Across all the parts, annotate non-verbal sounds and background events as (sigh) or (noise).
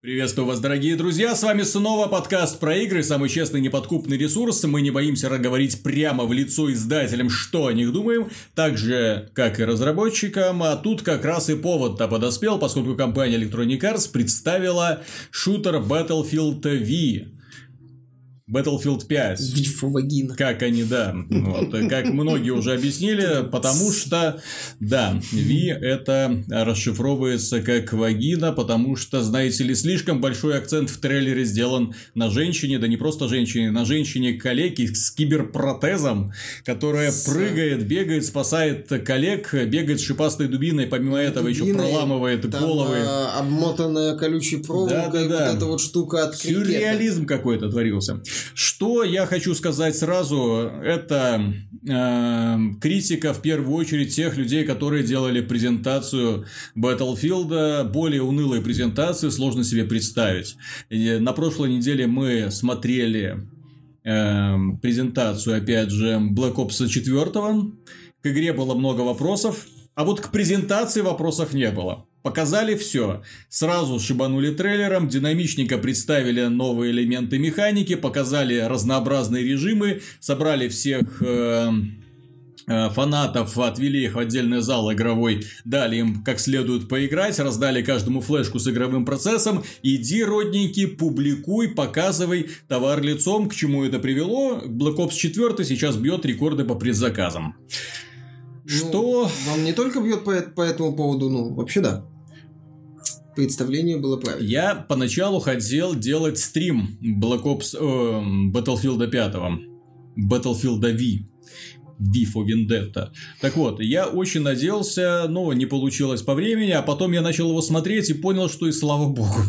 Приветствую вас, дорогие друзья, с вами снова подкаст про игры, самый честный неподкупный ресурс. Мы не боимся говорить прямо в лицо издателям, что о них думаем, так же, как и разработчикам. А тут как раз и повод-то подоспел, поскольку компания Electronic Arts представила шутер Battlefield V. Battlefield 5. Вагина. Как они, да. Вот, как многие уже объяснили, потому что, да, V это расшифровывается как вагина, потому что, знаете ли, слишком большой акцент в трейлере сделан на женщине, да не просто женщине, на женщине-калеке с киберпротезом, которая с... прыгает, бегает, спасает коллег, бегает с шипастой дубиной, помимо этого Дубиной, еще проламывает там, головы. А, обмотанная колючей проволокой, да, да, да. вот эта вот штука от крикета. Сюрреализм какой-то творился. Что я хочу сказать сразу, это э, критика в первую очередь тех людей, которые делали презентацию Battlefield, более унылые презентации сложно себе представить. И на прошлой неделе мы смотрели э, презентацию, опять же, Black Ops 4. К игре было много вопросов, а вот к презентации вопросов не было. Показали все. Сразу шибанули трейлером, динамичненько представили новые элементы механики, показали разнообразные режимы, собрали всех э, э, фанатов, отвели их в отдельный зал игровой, дали им как следует поиграть, раздали каждому флешку с игровым процессом. Иди, родненький, публикуй, показывай товар лицом, к чему это привело. Black Ops 4 сейчас бьет рекорды по предзаказам. Ну, Что? Вам не только бьет по, по этому поводу, ну, вообще да представление было правильно. Я поначалу хотел делать стрим Black Ops, э, Battlefield 5, Battlefield V. For Vendetta. Так вот, я очень надеялся, но не получилось по времени, а потом я начал его смотреть и понял, что и слава богу.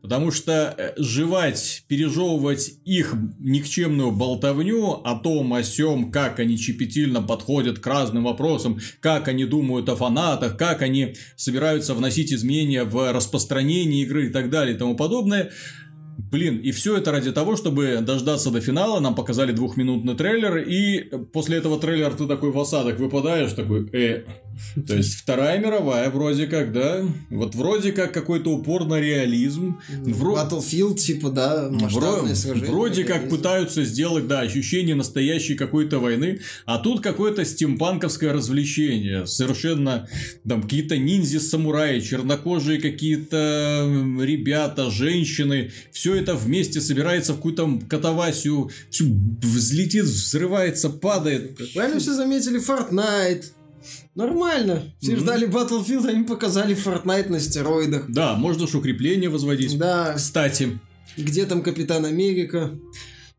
Потому что э, жевать, пережевывать их никчемную болтовню о том, о сем, как они чепетильно подходят к разным вопросам, как они думают о фанатах, как они собираются вносить изменения в распространение игры и так далее и тому подобное – Блин, и все это ради того, чтобы дождаться до финала, нам показали двухминутный трейлер, и после этого трейлера ты такой в осадок выпадаешь, такой, э, то есть вторая мировая вроде как, да, вот вроде как какой-то упор на реализм. Вро... Battlefield, типа, да, масштабные сражения. Вроде как пытаются сделать, да, ощущение настоящей какой-то войны, а тут какое-то стимпанковское развлечение, совершенно, там, какие-то ниндзя-самураи, чернокожие какие-то ребята, женщины, все это вместе собирается в какую-то катавасию, все взлетит, взрывается, падает. Правильно все заметили, Fortnite. Нормально. Все mm-hmm. ждали Battlefield, они показали Fortnite на стероидах. Да, можно ж укрепление возводить. Да. Кстати. Где там Капитан Америка?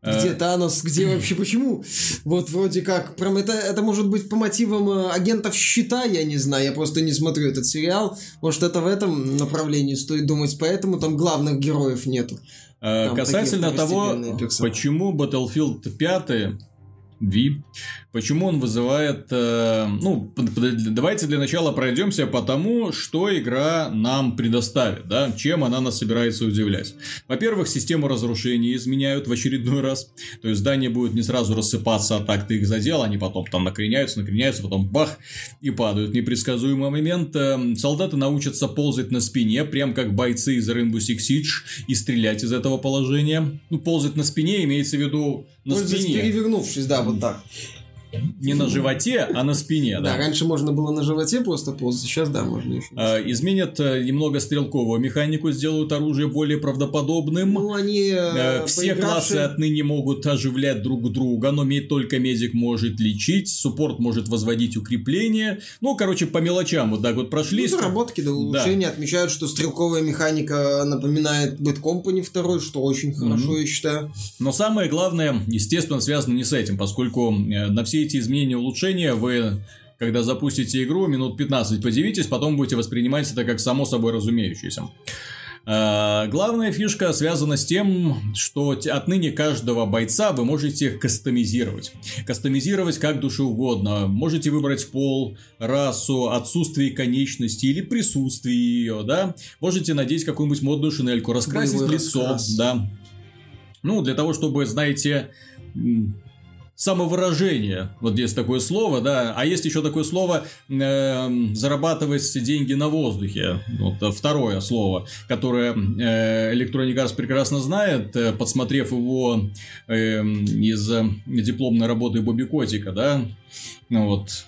Где э. Танос? Где вообще? Почему? Вот вроде как... Прям это, это может быть по мотивам э, агентов щита, я не знаю. Я просто не смотрю этот сериал. Может, это в этом направлении стоит думать. Поэтому там главных героев нету. Э, там Касательно того, почему Battlefield 5 V. Почему он вызывает... Э, ну, давайте для начала пройдемся по тому, что игра нам предоставит, да, чем она нас собирается удивлять. Во-первых, систему разрушения изменяют в очередной раз. То есть, здания будут не сразу рассыпаться, а так ты их задел, они потом там накреняются, накреняются, потом бах, и падают. Непредсказуемый момент. Э, солдаты научатся ползать на спине, прям как бойцы из Rainbow Six Siege, и стрелять из этого положения. Ну, ползать на спине имеется в виду на Пользуясь спине. перевернувшись, да, вот так. Не на животе, а на спине, да. Да, раньше можно было на животе просто ползать, сейчас, да, можно еще. А, изменят э, немного стрелковую механику, сделают оружие более правдоподобным. Ну, они... Э, Все классы отныне могут оживлять друг друга, но только медик может лечить, суппорт может возводить укрепления. Ну, короче, по мелочам вот так вот прошлись. Ну, заработки до улучшения. Да. Отмечают, что стрелковая механика напоминает Bad Company 2, что очень хорошо, mm-hmm. я считаю. Но самое главное, естественно, связано не с этим, поскольку на все эти изменения, улучшения вы когда запустите игру, минут 15 подивитесь, потом будете воспринимать это как само собой разумеющееся. А, главная фишка связана с тем, что отныне каждого бойца вы можете кастомизировать. Кастомизировать как душе угодно. Можете выбрать пол, расу, отсутствие конечности или присутствие ее, да. Можете надеть какую-нибудь модную шинельку, раскрасить Боевой лицо, раскрас. да. Ну, для того, чтобы, знаете, самовыражение. Вот есть такое слово, да. А есть еще такое слово э, зарабатывать деньги на воздухе. Вот второе слово, которое э, Electronic Arts прекрасно знает, э, подсмотрев его э, из дипломной работы Бобби Котика, да. Вот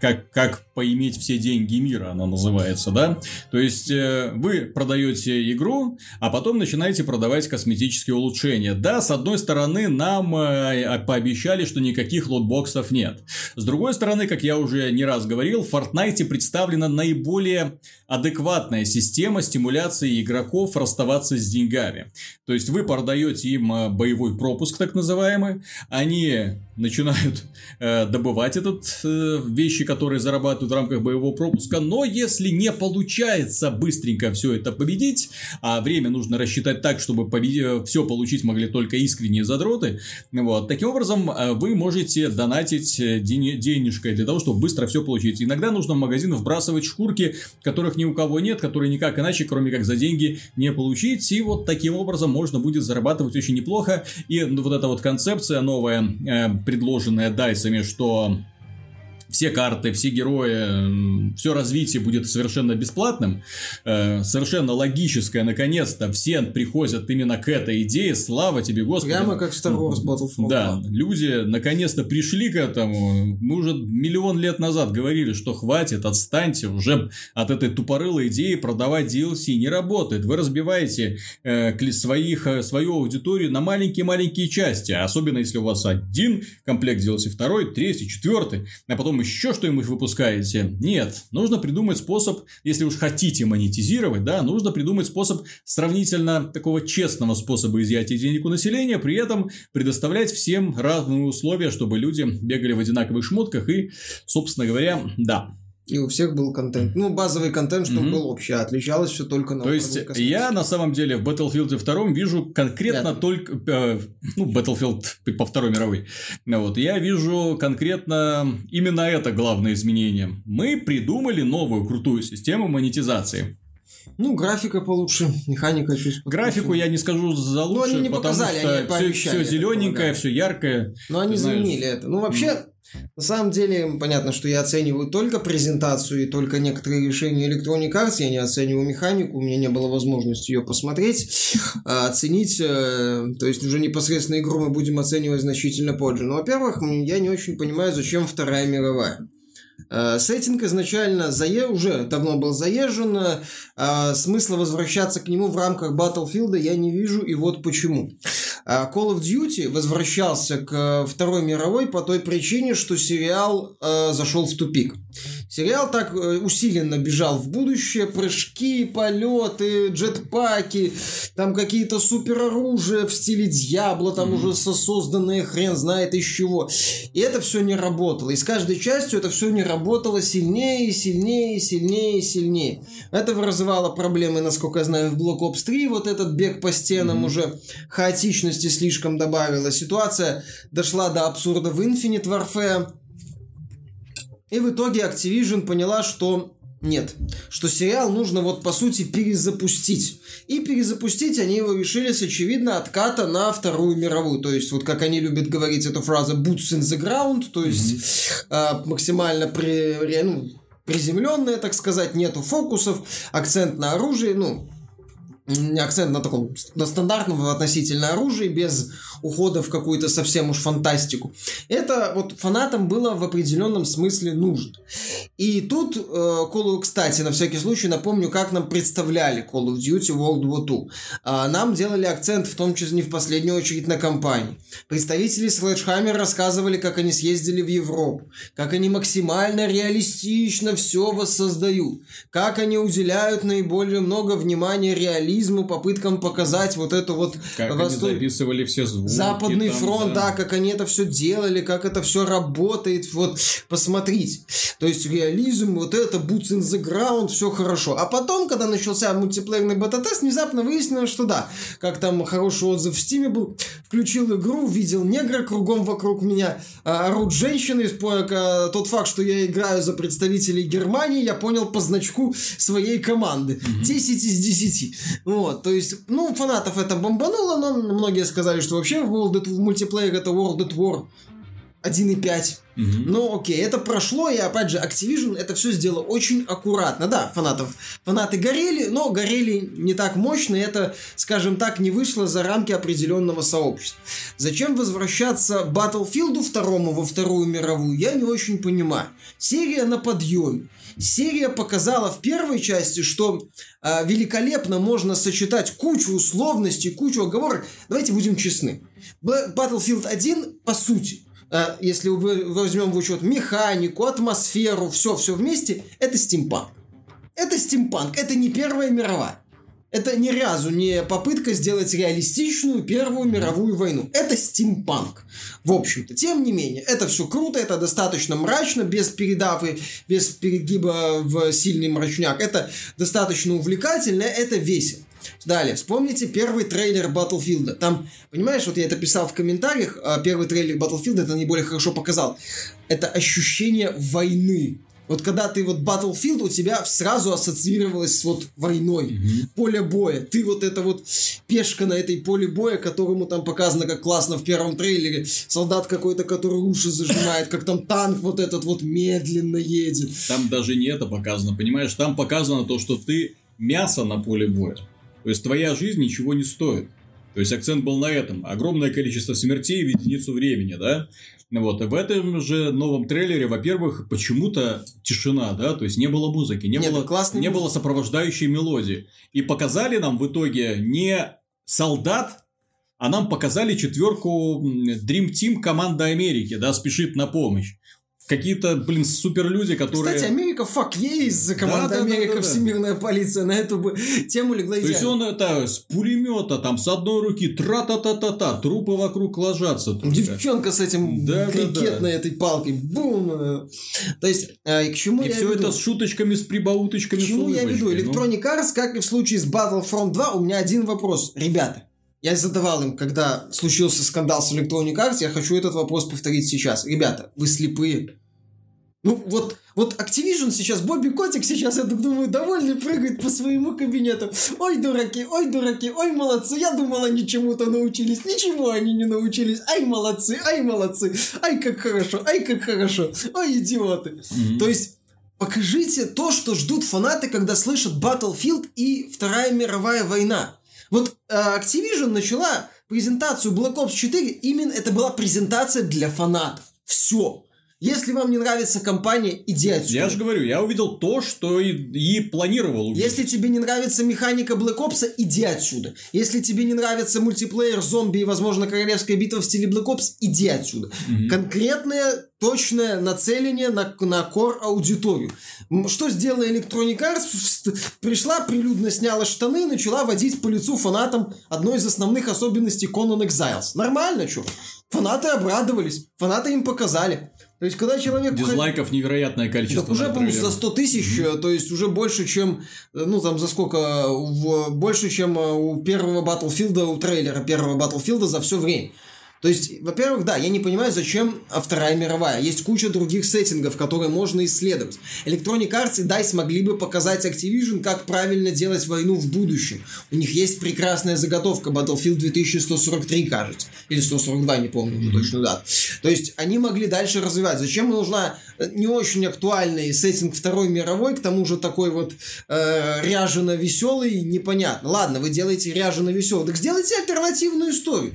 как, как поиметь все деньги мира, она называется, да? То есть, э, вы продаете игру, а потом начинаете продавать косметические улучшения. Да, с одной стороны, нам э, пообещали, что никаких лотбоксов нет. С другой стороны, как я уже не раз говорил, в Fortnite представлена наиболее адекватная система стимуляции игроков расставаться с деньгами. То есть, вы продаете им э, боевой пропуск, так называемый, они начинают э, добывать этот э, вещи, которые зарабатывают в рамках боевого пропуска. Но если не получается быстренько все это победить, а время нужно рассчитать так, чтобы победить, э, все получить могли только искренние задроты, вот, таким образом э, вы можете донатить э, день, денежкой для того, чтобы быстро все получить. Иногда нужно в магазин вбрасывать шкурки, которых ни у кого нет, которые никак иначе, кроме как за деньги, не получить. И вот таким образом можно будет зарабатывать очень неплохо. И вот эта вот концепция новая предложенное дайсами, что все карты, все герои, все развитие будет совершенно бесплатным, э, совершенно логическое, наконец-то все приходят именно к этой идее, слава тебе, Господи. Прямо как Star Wars Battlefront. Да, люди наконец-то пришли к этому, мы уже миллион лет назад говорили, что хватит, отстаньте уже от этой тупорылой идеи продавать DLC, не работает, вы разбиваете э, своих, э, свою аудиторию на маленькие-маленькие части, особенно если у вас один комплект DLC, второй, третий, четвертый, а потом еще что-нибудь выпускаете. Нет, нужно придумать способ, если уж хотите монетизировать, да, нужно придумать способ сравнительно такого честного способа изъятия денег у населения, при этом предоставлять всем разные условия, чтобы люди бегали в одинаковых шмотках и, собственно говоря, да, и у всех был контент. Ну, базовый контент, чтобы mm-hmm. был общий. А отличалось все только на То есть, я на самом деле в Battlefield 2 вижу конкретно Пятый. только... Э, ну, Battlefield по Второй мировой. Вот, я вижу конкретно именно это главное изменение. Мы придумали новую крутую систему монетизации. Ну, графика получше, механика чуть Графику я не скажу за лучше, ну, они не потому показали, что они все, все зелененькое, все яркое. Но они заменили это. Ну, вообще, на самом деле, понятно, что я оцениваю только презентацию и только некоторые решения Electronic Arts, я не оцениваю механику, у меня не было возможности ее посмотреть, а оценить, э, то есть уже непосредственно игру мы будем оценивать значительно позже. Но, во-первых, я не очень понимаю, зачем Вторая мировая. Э, сеттинг изначально зае... уже давно был заезжен, а смысла возвращаться к нему в рамках Battlefield я не вижу, и вот почему. А Call of Duty возвращался к Второй мировой по той причине, что сериал э, зашел в тупик. Сериал так э, усиленно бежал в будущее, прыжки, полеты, джетпаки, там какие-то супероружия в стиле Дьябла, там mm-hmm. уже созданные хрен знает из чего. И это все не работало. И с каждой частью это все не работало сильнее, сильнее, сильнее, сильнее. Это вызывало проблемы, насколько я знаю, в Black Ops 3. Вот этот бег по стенам mm-hmm. уже хаотичности слишком добавила. Ситуация дошла до абсурда в Infinite Warfare. И в итоге Activision поняла, что нет, что сериал нужно вот по сути перезапустить. И перезапустить они его решили с очевидно отката на Вторую мировую. То есть, вот как они любят говорить эту фразу boots in the ground, то есть mm-hmm. э, максимально при, ну, приземленная, так сказать, нету фокусов, акцент на оружие, ну, акцент на таком на стандартном относительно оружии без ухода в какую-то совсем уж фантастику. Это вот фанатам было в определенном смысле нужно. И тут, э, Call, кстати, на всякий случай напомню, как нам представляли Call of Duty World War II. Э, нам делали акцент, в том числе не в последнюю очередь, на компании. Представители Sledgehammer рассказывали, как они съездили в Европу, как они максимально реалистично все воссоздают, как они уделяют наиболее много внимания реализму, попыткам показать вот эту вот... Как восто... они записывали все звуки Западный там, фронт, да. да, как они это все делали, как это все работает, вот, посмотрите. То есть реализм, вот это, boots in the ground, все хорошо. А потом, когда начался мультиплеерный бета-тест, внезапно выяснилось, что да, как там хороший отзыв в Стиме был, включил игру, видел негра кругом вокруг меня, а, орут женщины, тот факт, что я играю за представителей Германии, я понял по значку своей команды. Угу. 10 из 10. Вот, то есть, ну, фанатов это бомбануло, но многие сказали, что вообще World at, мультиплеер это World at War 1.5. Угу. Ну, окей, это прошло, и опять же, Activision это все сделало очень аккуратно. Да, фанатов, фанаты горели, но горели не так мощно, и это, скажем так, не вышло за рамки определенного сообщества. Зачем возвращаться Battlefield второму во Вторую мировую, я не очень понимаю. Серия на подъеме. Серия показала в первой части, что э, великолепно можно сочетать кучу условностей, кучу оговорок. Давайте будем честны. Battlefield 1, по сути, э, если возьмем в учет механику, атмосферу, все-все вместе, это стимпанк. Это стимпанк, это не Первая мировая. Это ни разу не попытка сделать реалистичную Первую мировую войну. Это стимпанк. В общем-то, тем не менее, это все круто, это достаточно мрачно, без передавы, без перегиба в сильный мрачняк. Это достаточно увлекательно, это весело. Далее, вспомните первый трейлер Battlefield. Там, понимаешь, вот я это писал в комментариях, а первый трейлер Battlefield это наиболее хорошо показал. Это ощущение войны. Вот когда ты вот Battlefield, у тебя сразу ассоциировалось с вот войной, Мгм. поле боя. Ты вот это вот пешка на этой поле боя, которому там показано, как классно в первом трейлере. Солдат какой-то, который уши зажимает, как там танк вот этот вот медленно едет. Там даже не это показано, понимаешь? Там показано то, что ты мясо на поле боя. То есть твоя жизнь ничего не стоит. То есть акцент был на этом. Огромное количество смертей в единицу времени, да? Ну Вот, и в этом же новом трейлере, во-первых, почему-то тишина, да, то есть не было музыки, не, Нет, было, классная не было сопровождающей мелодии. И показали нам в итоге не солдат, а нам показали четверку Dream Team команда Америки, да, спешит на помощь. Какие-то, блин, суперлюди, которые... Кстати, Америка, fuck ей, команда Да, да, да, Америка, да, да. Всемирная полиция. На эту бы тему легла То есть он это с пулемета, там с одной руки тра-та-та-та-та, трупы вокруг ложатся. только. Девчонка с этим Да, да, крикетной этой палкой. Бум! То есть, э, к чему И я все веду? это с шуточками, с прибауточками, К чему я веду? ну. Electronic Arts, как и в случае с Battlefront 2, у меня один вопрос. Ребята, я задавал им, когда случился скандал с Electronic Arts, я хочу этот вопрос повторить сейчас. Ребята, вы слепые. Ну, вот, вот Activision сейчас, Бобби Котик сейчас, я так думаю, довольный прыгает по своему кабинету. Ой, дураки, ой, дураки, ой, молодцы. Я думал, они чему-то научились. Ничего они не научились. Ай, молодцы, ай, молодцы. Ай, как хорошо, ай, как хорошо. Ой, идиоты. Мгм. То есть покажите то, что ждут фанаты, когда слышат Battlefield и Вторая мировая война. Вот э, Activision начала презентацию Black Ops 4, именно это была презентация для фанатов. Все. Если вам не нравится компания, иди отсюда. Я же говорю, я увидел то, что и, и планировал увидеть. Если тебе не нравится механика Black Ops, иди отсюда. Если тебе не нравится мультиплеер, зомби и, возможно, королевская битва в стиле Black Ops, иди отсюда. Мгм. Конкретное, точное нацеление на, на кор аудиторию. Что сделала Electronic Arts? Пришла, прилюдно сняла штаны и начала водить по лицу фанатам одной из основных особенностей Conan Exiles. Нормально, что? Фанаты обрадовались, фанаты им показали. То есть, когда человек... Дизлайков невероятное количество. Так уже, по-моему, трейлере. за 100 тысяч, э, то есть уже больше, чем, э, ну, там, за сколько, в- больше, чем э, у первого Battlefield, у трейлера первого Battlefield за все время. То есть, во-первых, да, я не понимаю, зачем а, Вторая мировая. Есть куча других сеттингов, которые можно исследовать. Electronic Arts и DICE могли бы показать Activision, как правильно делать войну в будущем. У них есть прекрасная заготовка Battlefield 2143, кажется. Или 142, не помню уже точно дату. То есть, они могли дальше развивать. Зачем нужна э, не очень актуальный сеттинг Второй мировой, к тому же такой вот э, ряжено веселый, непонятно. Ладно, вы делаете ряжено веселый, так сделайте альтернативную историю.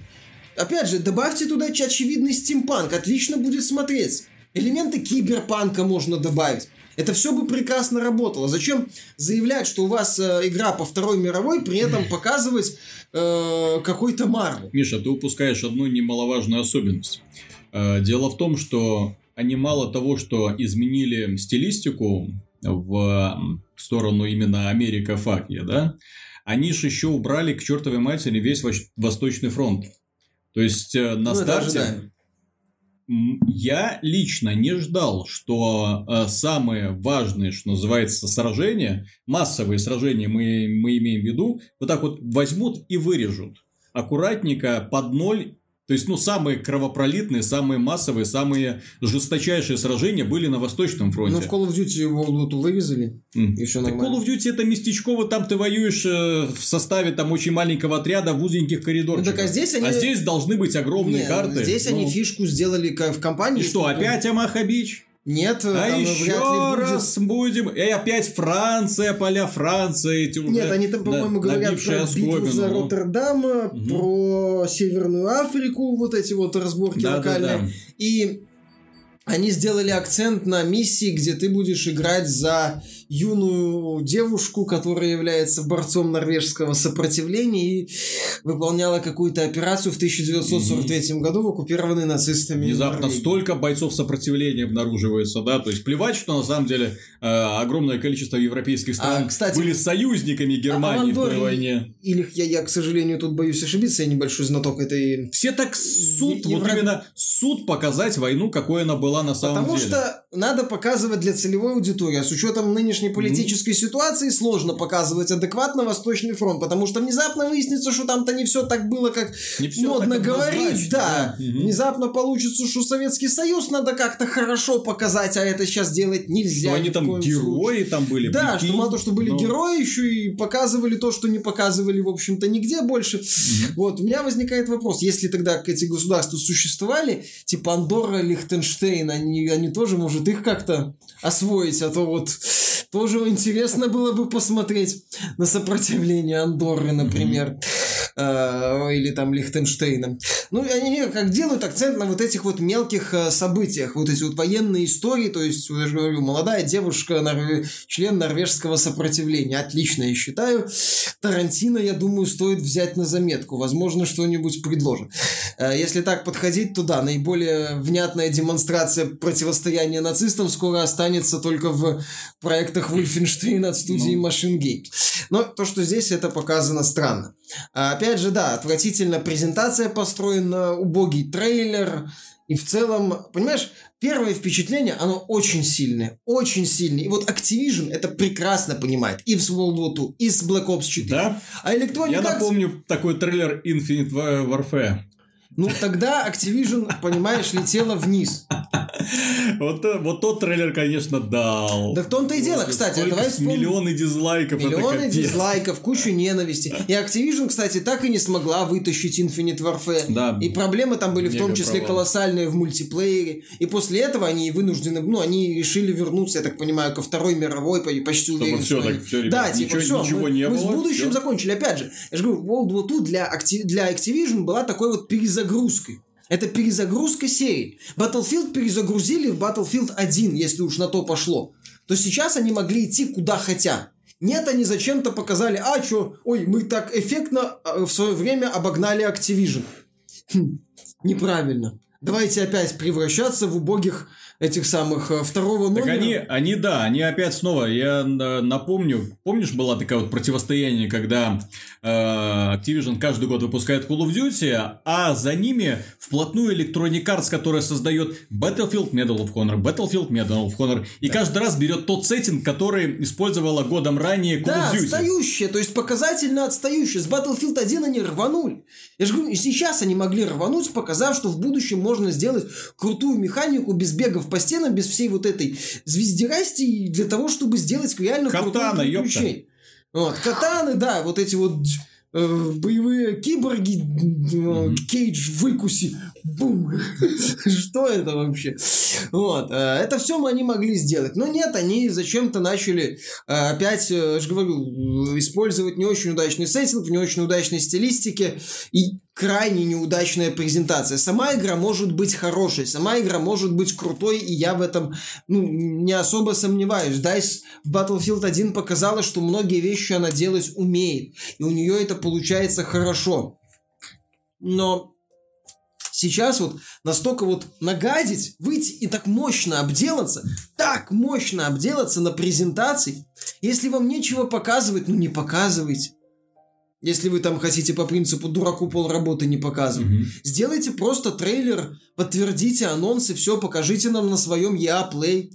Опять же, добавьте туда очевидный стимпанк, отлично будет смотреться. Элементы киберпанка можно добавить. Это все бы прекрасно работало. Зачем заявлять, что у вас э, игра по Второй мировой, при этом показывать э, какой-то Марвел? Миша, ты упускаешь одну немаловажную особенность. Э, Дело в том, что они мало того, что изменили стилистику в сторону именно Америка Факия, да, они же еще убрали к чертовой матери весь Восточный фронт. То есть э, на Ну, старте я лично не ждал, что э, самые важные, что называется, сражения, массовые сражения мы, мы имеем в виду, вот так вот возьмут и вырежут. Аккуратненько под ноль То есть, ну, самые кровопролитные, самые массовые, самые жесточайшие сражения были на Восточном фронте. Ну, в Call of Duty War II вырезали, М. и все Так нормально. Call of Duty это местечково, там ты воюешь э, в составе там очень маленького отряда в узеньких коридорчиках. Ну, так а здесь они- А здесь должны быть огромные Не, карты. Здесь Ну, они фишку сделали в компании. И что, опять Амаха Бич? Нет, А там еще вряд ли будет. раз будем. И опять Франция, поля Франции. Эти уже Нет, они там, на- по-моему, говорят набившие про битву оскомину, за ну. Роттердам, Мгм. про Северную Африку, вот эти вот разборки Да, да, локальные. да. И они сделали акцент на миссии, где ты будешь играть за юную девушку, которая является борцом норвежского сопротивления и выполняла какую-то операцию в 1943 году в оккупированной нацистами Внезапно Норвегии. столько бойцов сопротивления обнаруживается, да, то есть плевать, что на самом деле э, огромное количество европейских стран А, кстати, были союзниками Германии а в той войне. Или я, я, к сожалению, тут боюсь ошибиться, я небольшой знаток этой Все так суд, Е- вот Евро- именно суд показать войну, какой она была на самом Потому деле. что надо показывать для целевой аудитории. А с учетом нынешней политической ситуации сложно показывать адекватно Восточный фронт, потому что внезапно выяснится, что там-то не все так было, как Не всё модно так говорить, да. Мгм. Внезапно получится, что Советский Союз надо как-то хорошо показать, а это сейчас делать нельзя. Что они там герои там были. Да, прикинь. что мало того, что были Ну, герои, еще и показывали то, что не показывали, в общем-то, нигде больше. мгм. Вот, у меня возникает вопрос, если тогда эти государства существовали, типа Андорра, Лихтенштейн, они, они тоже, может, их как-то освоить, а то вот тоже интересно было бы посмотреть на сопротивление Андорры, например. э, или там Лихтенштейна. Ну, они как делают акцент на вот этих вот мелких э, событиях, вот эти вот военные истории, то есть, я же говорю, молодая девушка, член норвежского сопротивления. Отлично, я считаю. Тарантино, я думаю, стоит взять на заметку. Возможно, что-нибудь предложит. Э, Если так подходить, то да, наиболее внятная демонстрация противостояния нацистам скоро останется только в проектах Wolfenstein от студии Ну. Machine Games. Но то, что здесь это показано странно. А опять же, да, отвратительно презентация построена, убогий трейлер. И в целом, понимаешь, первое впечатление, оно очень сильное, очень сильное. И вот Activision это прекрасно понимает. И в World War II, и с Black Ops 4. Да? А Electronic Я Arts- напомню такой трейлер Infinite Warfare. Ну, тогда Activision, понимаешь, летела вниз. Вот, вот тот трейлер, конечно, дал. Да в том-то и дело, кстати, Сколько давай вспомним. Миллионы дизлайков. Миллионы дизлайков, кучу ненависти. И Activision, кстати, так и не смогла вытащить Infinite Warfare. Да. И проблемы там были в том числе провал. колоссальные в мультиплеере. И после этого они вынуждены, ну, они решили вернуться, я так понимаю, ко Второй мировой, по- почти Чтобы уверен. что так, всё, ребят, да, типа, ничего- все, ничего мы, не мы было, с будущим всё. закончили. Опять же, я же говорю, World War II для, для Activision была такой вот перезагрузкой. Это перезагрузка серии. Battlefield перезагрузили в Battlefield 1, если уж на то пошло. То сейчас они могли идти куда хотят. Нет, они зачем-то показали, а чё, ой, мы так эффектно э, в свое время обогнали Activision. Хм, неправильно. Давайте опять превращаться в убогих этих самых э, второго Так номера. они, они, да, они опять снова, я э, напомню, помнишь, была такая вот противостояние, когда э, Activision каждый год выпускает Call of Duty, а за ними вплотную Electronic Arts, которая создает Battlefield Medal of Honor, Battlefield Medal of Honor, и каждый раз берет тот сеттинг, который использовала годом ранее Call Да, of Duty. отстающие, то есть показательно отстающие. С Battlefield 1 они рванули. Я же говорю, и сейчас они могли рвануть, показав, что в будущем можно сделать крутую механику без бегов по стенам, без всей вот этой звездерасти, для того, чтобы сделать реально Катана, приключение. Вот, катаны, да, вот эти вот э, боевые киборги, э, Кейдж выкуси, бум. (laughs) Что это вообще? Вот, э, это все они могли сделать. Но нет, они зачем-то начали э, опять, э, я же говорю, использовать не очень удачный сеттинг, не очень удачной стилистике и крайне неудачная презентация. Сама игра может быть хорошей, сама игра может быть крутой, и я в этом ну, не особо сомневаюсь. DICE Battlefield 1 показала, что многие вещи она делать умеет, и у нее это получается хорошо. Но сейчас вот настолько вот нагадить, выйти и так мощно обделаться, так мощно обделаться на презентации, если вам нечего показывать, ну не показывайте. Если вы там хотите по принципу дураку полработы не показывать. Мгм. Сделайте просто трейлер, подтвердите анонсы, все, покажите нам на своем EA Play.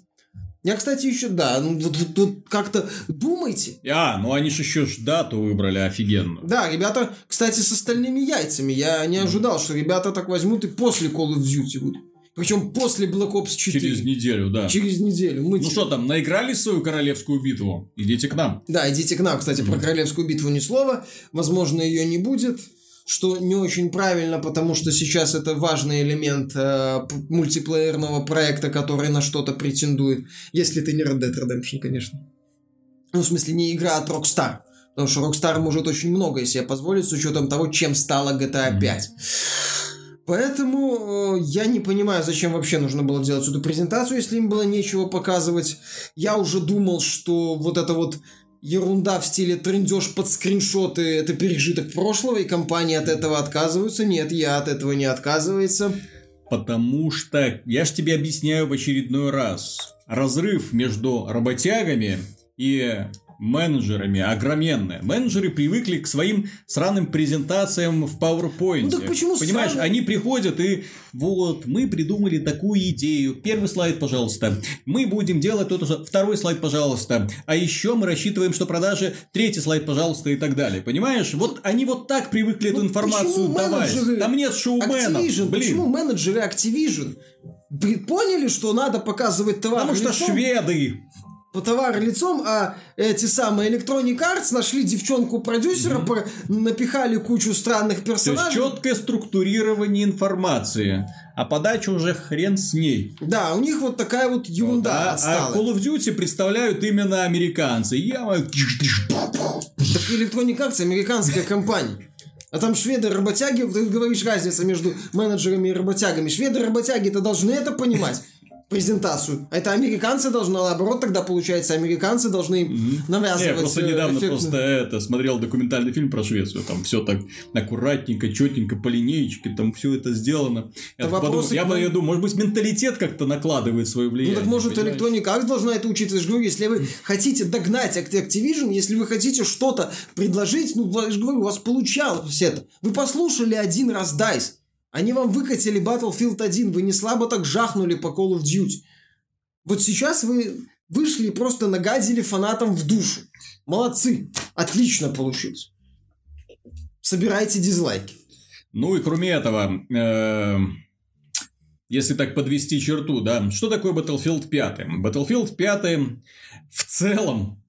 Я, кстати, еще, да, ну, вот, вот, вот как-то думайте. А, ну они же еще ж дату выбрали офигенную. Да, ребята, кстати, с остальными яйцами. Я не ожидал, что ребята так возьмут и после Call of Duty будут. Причем после Black Ops 4. Через неделю, да. Через неделю. Мы Ну что там, наиграли свою королевскую битву? Идите к нам. Да, идите к нам. Кстати, про королевскую битву ни слова. Возможно, ее не будет. Что не очень правильно, потому что сейчас это важный элемент э, мультиплеерного проекта, который на что-то претендует. Если ты не Red Dead Redemption, конечно. Ну, в смысле, не игра от Rockstar. Потому что Rockstar может очень многое себе позволить с учетом того, чем стала GTA 5. Поэтому э, я не понимаю, зачем вообще нужно было делать эту презентацию, если им было нечего показывать. Я уже думал, что вот это вот ерунда в стиле трендеж под скриншоты это пережиток прошлого, и компании от этого отказываются. Нет, я от этого не отказывается. Потому что, я ж тебе объясняю в очередной раз, разрыв между работягами и менеджерами огроменный. Менеджеры привыкли к своим сраным презентациям в PowerPoint. Ну так почему Понимаешь, сраные? они приходят и вот, мы придумали такую идею. Первый слайд, пожалуйста. Мы будем делать то-то. Второй слайд, пожалуйста. А еще мы рассчитываем, что продажи. Третий слайд, пожалуйста, и так далее. Понимаешь? Вот они вот так привыкли эту Ну, информацию почему давать. менеджеры Там нет шоуменов. Activision, Блин. почему менеджеры Activision поняли, что надо показывать товар Потому что лицом? шведы. По товару лицом, а эти самые Electronic Arts нашли девчонку-продюсера, про- напихали кучу странных То есть персонажей. четкое структурирование информации. А подача уже хрен с ней. Да, у них вот такая вот ерунда Да, а отстала. Call of Duty представляют именно американцы. Я... Так Electronic Arts американская компания. А там шведы-работяги, ты говоришь разница между менеджерами и работягами. Шведы-работяги-то должны это понимать. Презентацию. Это американцы должны, наоборот, тогда получается, американцы должны им навязывать. Я просто э, недавно эффектно. просто это смотрел документальный фильм про Швецию. Там все так аккуратненько, четенько, по линеечке, там все это сделано. Я, Да так подумал, я, к нам- я думаю, может быть, менталитет как-то накладывает свое Ну влияние. так может понимаешь? Electronic Arts должна это учитывать. Я говорю, если вы хотите догнать Act- Activision, если вы хотите что-то предложить, ну я же говорю, у вас получалось это. Вы послушали один раз DICE. Они вам выкатили Battlefield 1, вы не слабо так жахнули по Call of Duty. Вот сейчас вы вышли и просто нагадили фанатам в душу. Молодцы. Отлично получилось. Собирайте дизлайки. Ну и кроме этого, э, если так подвести черту, да, что такое Battlefield 5? Battlefield 5 в целом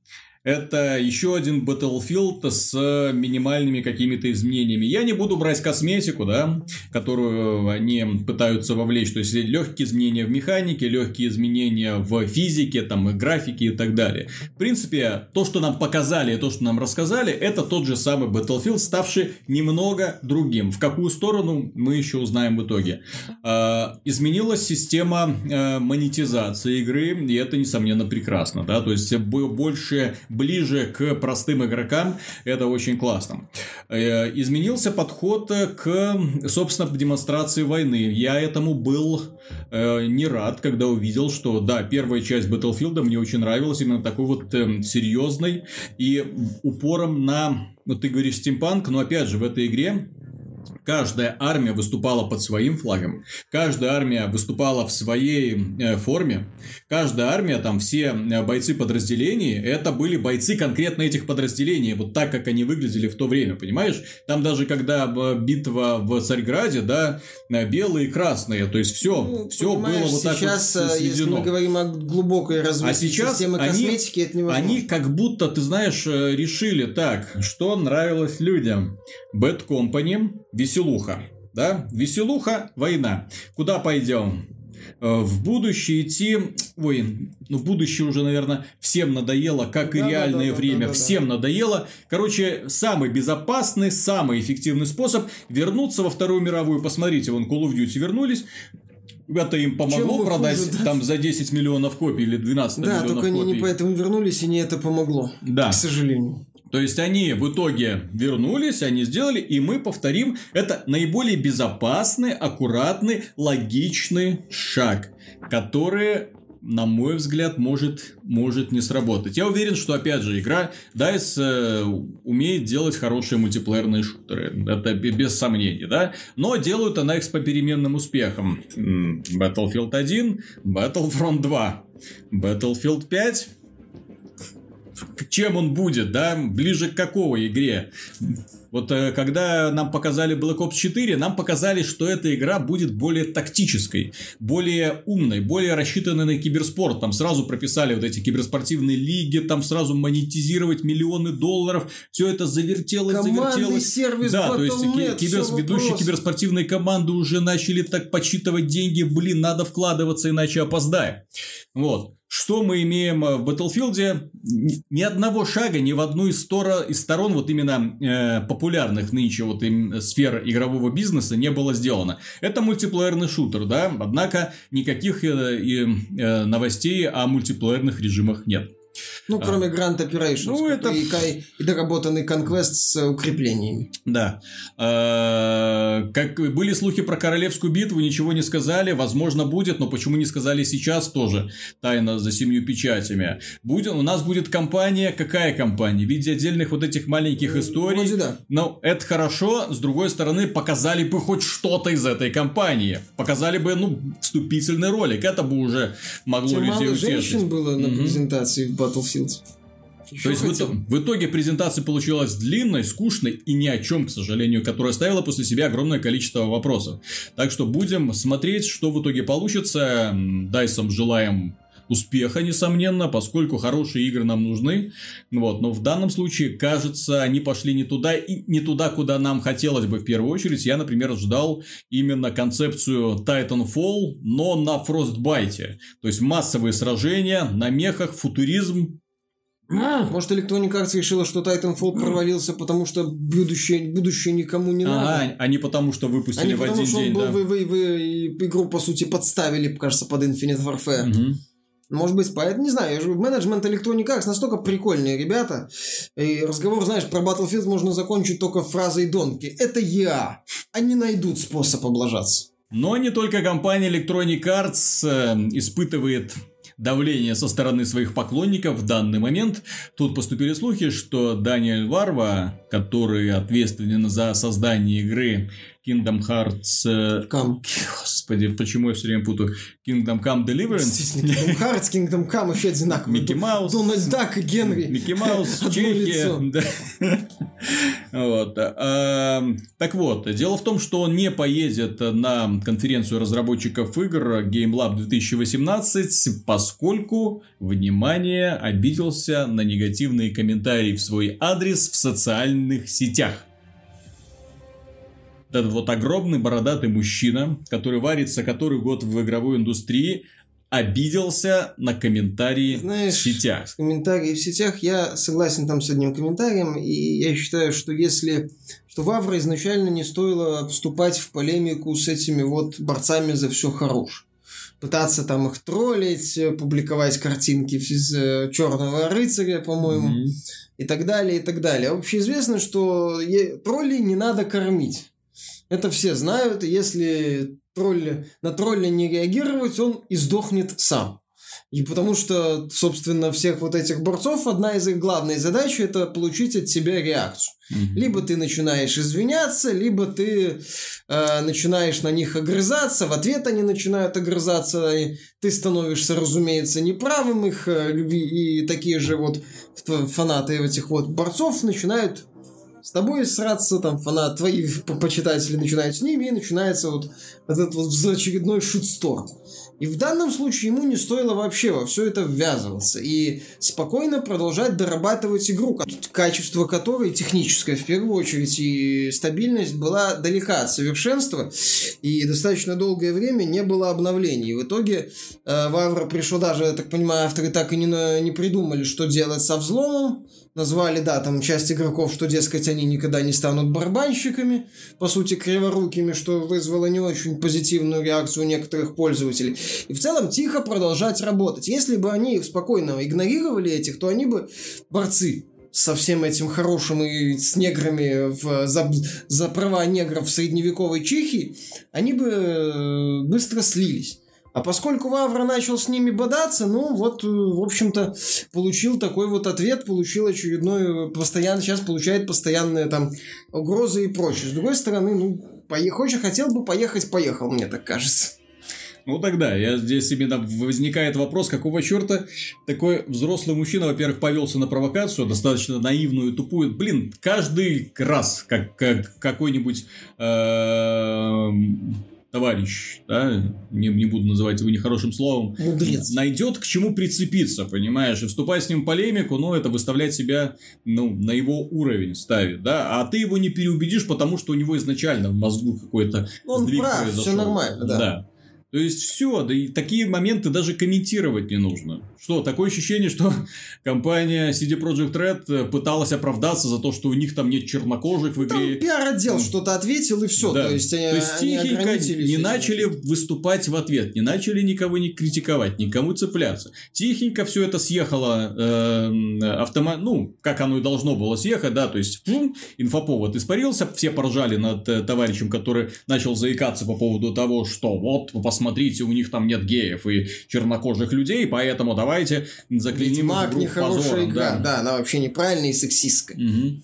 это еще один Battlefield с минимальными какими-то изменениями. Я не буду брать косметику, да, которую они пытаются вовлечь. То есть легкие изменения в механике, легкие изменения в физике, там, и графике и так далее. В принципе, то, что нам показали и то, что нам рассказали, это тот же самый Battlefield, ставший немного другим. В какую сторону мы еще узнаем в итоге. А, изменилась система э, монетизации игры, и это, несомненно, прекрасно. Да? То есть, бо- больше, ближе к простым игрокам, это очень классно. Э, изменился подход к, собственно, демонстрации войны. Я этому был э, не рад, когда увидел, что, да, первая часть Battlefield мне очень нравилась, именно такой вот эм, серьезной и упором на, ну, ты говоришь, стимпанк, но опять же, в этой игре Каждая армия выступала под своим флагом, каждая армия выступала в своей э, форме, каждая армия, там все э, бойцы подразделений, это были бойцы конкретно этих подразделений, вот так, как они выглядели в то время, понимаешь? Там даже когда э, битва в Царьграде, да, белые и красные, то есть все, Ну, все было вот так сейчас, вот э, если мы говорим о глубокой развитии А сейчас системы они- косметики, это невозможно. Они как будто, ты знаешь, решили так, что нравилось людям. Bad Company, веселуха. Да? Веселуха, война. Куда пойдем? Э, В будущее идти... Ой, ну будущее уже, наверное, всем надоело, как и Да-да-да-да-да-да-да. реальное время. Всем надоело. Короче, самый безопасный, самый эффективный способ вернуться во Вторую мировую. Посмотрите, вон Call of Duty вернулись. Это им помогло продать хуже, да? там за 10 миллионов копий или 12 Да, миллионов только они копий. не поэтому вернулись, и не это помогло. Да. К сожалению. То есть они в итоге вернулись, они сделали, и мы повторим. Это наиболее безопасный, аккуратный, логичный шаг, который на мой взгляд, может, может не сработать. Я уверен, что, опять же, игра DICE э, умеет делать хорошие мультиплеерные шутеры. Это без сомнений, да? Но делают она их с попеременным успехом. Battlefield 1, Battlefront 2, Battlefield 5 чем он будет, да, ближе к какой игре. Вот э, когда нам показали Black Ops 4, нам показали, что эта игра будет более тактической, более умной, более рассчитанной на киберспорт. Там сразу прописали вот эти киберспортивные лиги, там сразу монетизировать миллионы долларов. Все это завертелось, Командный завертелось. сервис, да, то есть кибер, ведущие киберспортивные команды уже начали так подсчитывать деньги. Блин, надо вкладываться, иначе опоздаем. Вот. Что мы имеем э, в Battlefield? Ни одного шага ни в одну из, стора, из сторон вот именно э, популярных нынче вот им сфер игрового бизнеса не было сделано. Это мультиплеерный шутер, да, однако никаких э, э, новостей о мультиплеерных режимах нет. Ну, кроме а, Grand Operations ну, это... и, и доработанный Conquest с укреплениями. Да. А, как были слухи про королевскую битву, ничего не сказали. Возможно, будет, но почему не сказали сейчас тоже? Тайна за семью печатями. Будет, у нас будет компания. Какая компания? В виде отдельных вот этих маленьких ну, историй. Вроде да. Но это хорошо. С другой стороны, показали бы хоть что-то из этой компании. Показали бы, ну, вступительный ролик. Это бы уже могло Тем людей мало утешить. женщин было на угу. презентации в Battlefield. Еще То есть в, итоге, в итоге презентация получилась длинной, скучной и ни о чем, к сожалению, которая оставила после себя огромное количество вопросов. Так что будем смотреть, что в итоге получится. Дайсом желаем успеха, несомненно, поскольку хорошие игры нам нужны. Вот. Но в данном случае, кажется, они пошли не туда и не туда, куда нам хотелось бы в первую очередь. Я, например, ждал именно концепцию Titanfall, но на Frostbite. То есть массовые сражения на мехах, футуризм, может, Electronic Arts решила, что Titanfall провалился, потому что будущее, будущее никому не надо. А, а не потому, что выпустили а в один день, да? Вы, вы, вы игру, по сути, подставили, кажется, под Infinite Warfare. Угу. Может быть, поэтому, не знаю, менеджмент Electronic Arts настолько прикольные ребята. И разговор, знаешь, про Battlefield можно закончить только фразой Донки. Это я. Они найдут способ облажаться. Но не только компания Electronic Arts э, испытывает давление со стороны своих поклонников в данный момент. Тут поступили слухи, что Даниэль Варва, который ответственен за создание игры Kingdom Hearts... Э, Come. Господи, почему я все время путаю? Kingdom Come Deliverance? Kingdom Hearts, Kingdom Come еще одинаковые. Микки Маус. Дональд Дак и Генри. Микки Маус, Чехия. Вот. А, так вот, дело в том, что он не поедет на конференцию разработчиков игр Game Lab 2018, поскольку, внимание, обиделся на негативные комментарии в свой адрес в социальных сетях этот вот огромный бородатый мужчина, который варится который год в игровой индустрии, обиделся на комментарии Знаешь, в сетях. Комментарии в сетях, я согласен там с одним комментарием, и я считаю, что если что Вавра изначально не стоило вступать в полемику с этими вот борцами за все хорошее пытаться там их троллить, публиковать картинки из э, Черного рыцаря, по-моему, mm-hmm. и так далее, и так далее. Общеизвестно, что троллей не надо кормить. Это все знают, и если тролль, на тролля не реагировать, он и сдохнет сам. И потому что, собственно, всех вот этих борцов, одна из их главных задач – это получить от тебя реакцию. Mm-hmm. Либо ты начинаешь извиняться, либо ты э, начинаешь на них огрызаться, в ответ они начинают огрызаться, и ты становишься, разумеется, неправым их, э, и такие же вот фанаты этих вот борцов начинают с тобой сраться, там, фанат, твои почитатели начинают с ними, и начинается вот этот вот очередной шутсторм. И в данном случае ему не стоило вообще во все это ввязываться и спокойно продолжать дорабатывать игру, качество которой, техническое в первую очередь, и стабильность была далека от совершенства, и достаточно долгое время не было обновлений. В итоге э, Вавра пришел даже, я так понимаю, авторы так и не, не придумали, что делать со взломом, назвали, да, там часть игроков, что, дескать, они никогда не станут барабанщиками, по сути, криворукими, что вызвало не очень позитивную реакцию некоторых пользователей. И в целом тихо продолжать работать. Если бы они спокойно игнорировали этих, то они бы борцы со всем этим хорошим и с неграми в, за, за права негров в средневековой Чехии, они бы э, быстро слились. А поскольку Вавра начал с ними бодаться, ну вот, э, в общем-то, получил такой вот ответ, получил очередной, постоянно, сейчас получает постоянные там угрозы и прочее. С другой стороны, ну, поехал, хотел бы поехать, поехал, мне так кажется. Ну тогда, я здесь именно возникает вопрос, какого черта такой взрослый мужчина, во-первых, повелся на провокацию, достаточно наивную тупую. Блин, каждый раз, как, как какой-нибудь эм, товарищ, да, не, не буду называть его нехорошим словом, Мудрец. найдет к чему прицепиться, понимаешь, и вступать с ним в полемику, ну, это выставлять себя, ну, на его уровень ставит, да, а ты его не переубедишь, потому что у него изначально в мозгу какой-то Он сдвиг прав, произошел. все нормально, да. Да. То есть все, да и такие моменты даже комментировать не нужно. Что, такое ощущение, что (laughs) компания CD Projekt Red пыталась оправдаться за то, что у них там нет чернокожих в Там игре. пиар-отдел Ну, что-то ответил, и все. Да. То есть, они, То есть они тихенько не начали выступать в ответ, не начали никого не критиковать, никому цепляться. Тихенько все это съехало, э, автома... ну, как оно и должно было съехать, да, то есть фу, инфоповод испарился, все поржали над э, товарищем, который начал заикаться по поводу того, что вот, посмотрите, у них там нет геев и чернокожих людей, поэтому давайте заклиним Ведьмак нехорошая игра. да. Да. она вообще неправильная и сексистская. Мгм.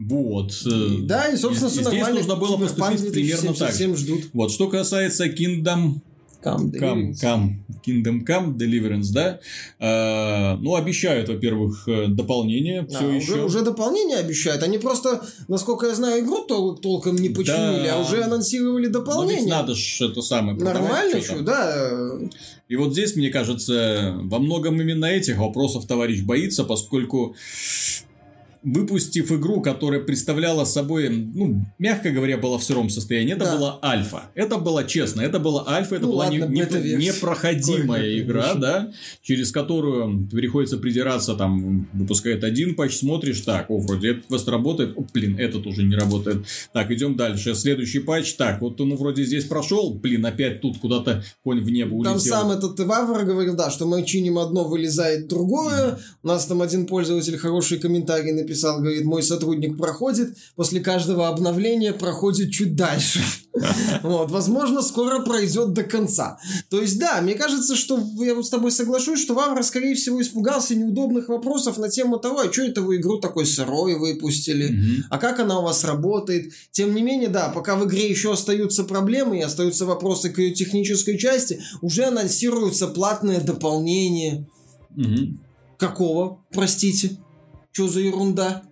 Вот. э, Да, и, собственно, и все здесь нужно было Киберпанк поступить примерно так. 2077 ждут. Вот, что касается Kingdom Come, Come, come, Kingdom Come, Deliverance, да. Э, ну, обещают, во-первых, э, дополнение, А, все уже, еще. уже дополнение обещают. Они просто, насколько я знаю, игру тол- толком не починили, Да. а уже анонсировали Но ведь дополнение. надо ж это самое Нормально, там. да. И вот здесь, мне кажется, во многом именно этих вопросов товарищ боится, поскольку выпустив игру, которая представляла собой, ну, мягко говоря, была в сыром состоянии, это Да. была альфа. Это было честно, это была альфа, это Ну была не- ладно, не- бета-версия. непроходимая Какой игра, да, через которую приходится придираться, там, выпускает один патч, смотришь, так, о, вроде этот квест работает, о, блин, этот уже не работает. Так, идем дальше, следующий патч, так, вот он вроде здесь прошел, блин, опять тут куда-то конь в небо улетел. Там сам этот Вавр говорил, да, что мы чиним одно, вылезает другое. У нас там один пользователь хороший комментарий написал, говорит, мой сотрудник проходит, после каждого обновления проходит чуть дальше. (laughs) Вот, возможно, скоро пройдет до конца. То есть, да, мне кажется, что я вот с тобой соглашусь, что Вавр, скорее всего, испугался неудобных вопросов на тему того, а что это вы игру такой сырой выпустили, а как она у вас работает. Тем не менее, да, пока в игре еще остаются проблемы и остаются вопросы к ее технической части, уже анонсируются платные дополнения. Мгм. Какого? Простите. Что за ерунда?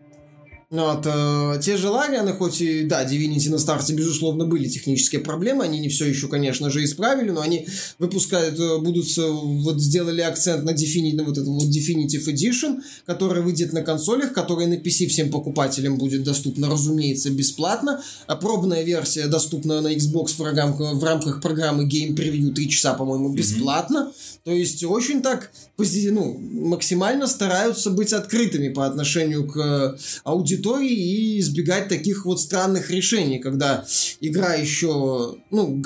Вот, э, те же Ларианы, хоть и, да, Divinity на старте, безусловно, были технические проблемы, они не все еще, конечно же, исправили, но они выпускают, э, будут, вот сделали акцент на Definitive, на вот эту вот Definitive Edition, которая выйдет на консолях, которая на PC всем покупателям будет доступна, разумеется, бесплатно, а пробная версия доступна на Xbox в рамках, в рамках программы Game Preview 3 часа, по-моему, бесплатно, то есть очень так, ну, максимально стараются быть открытыми по отношению к э, аудитории и избегать таких вот странных решений, когда игра еще, ну,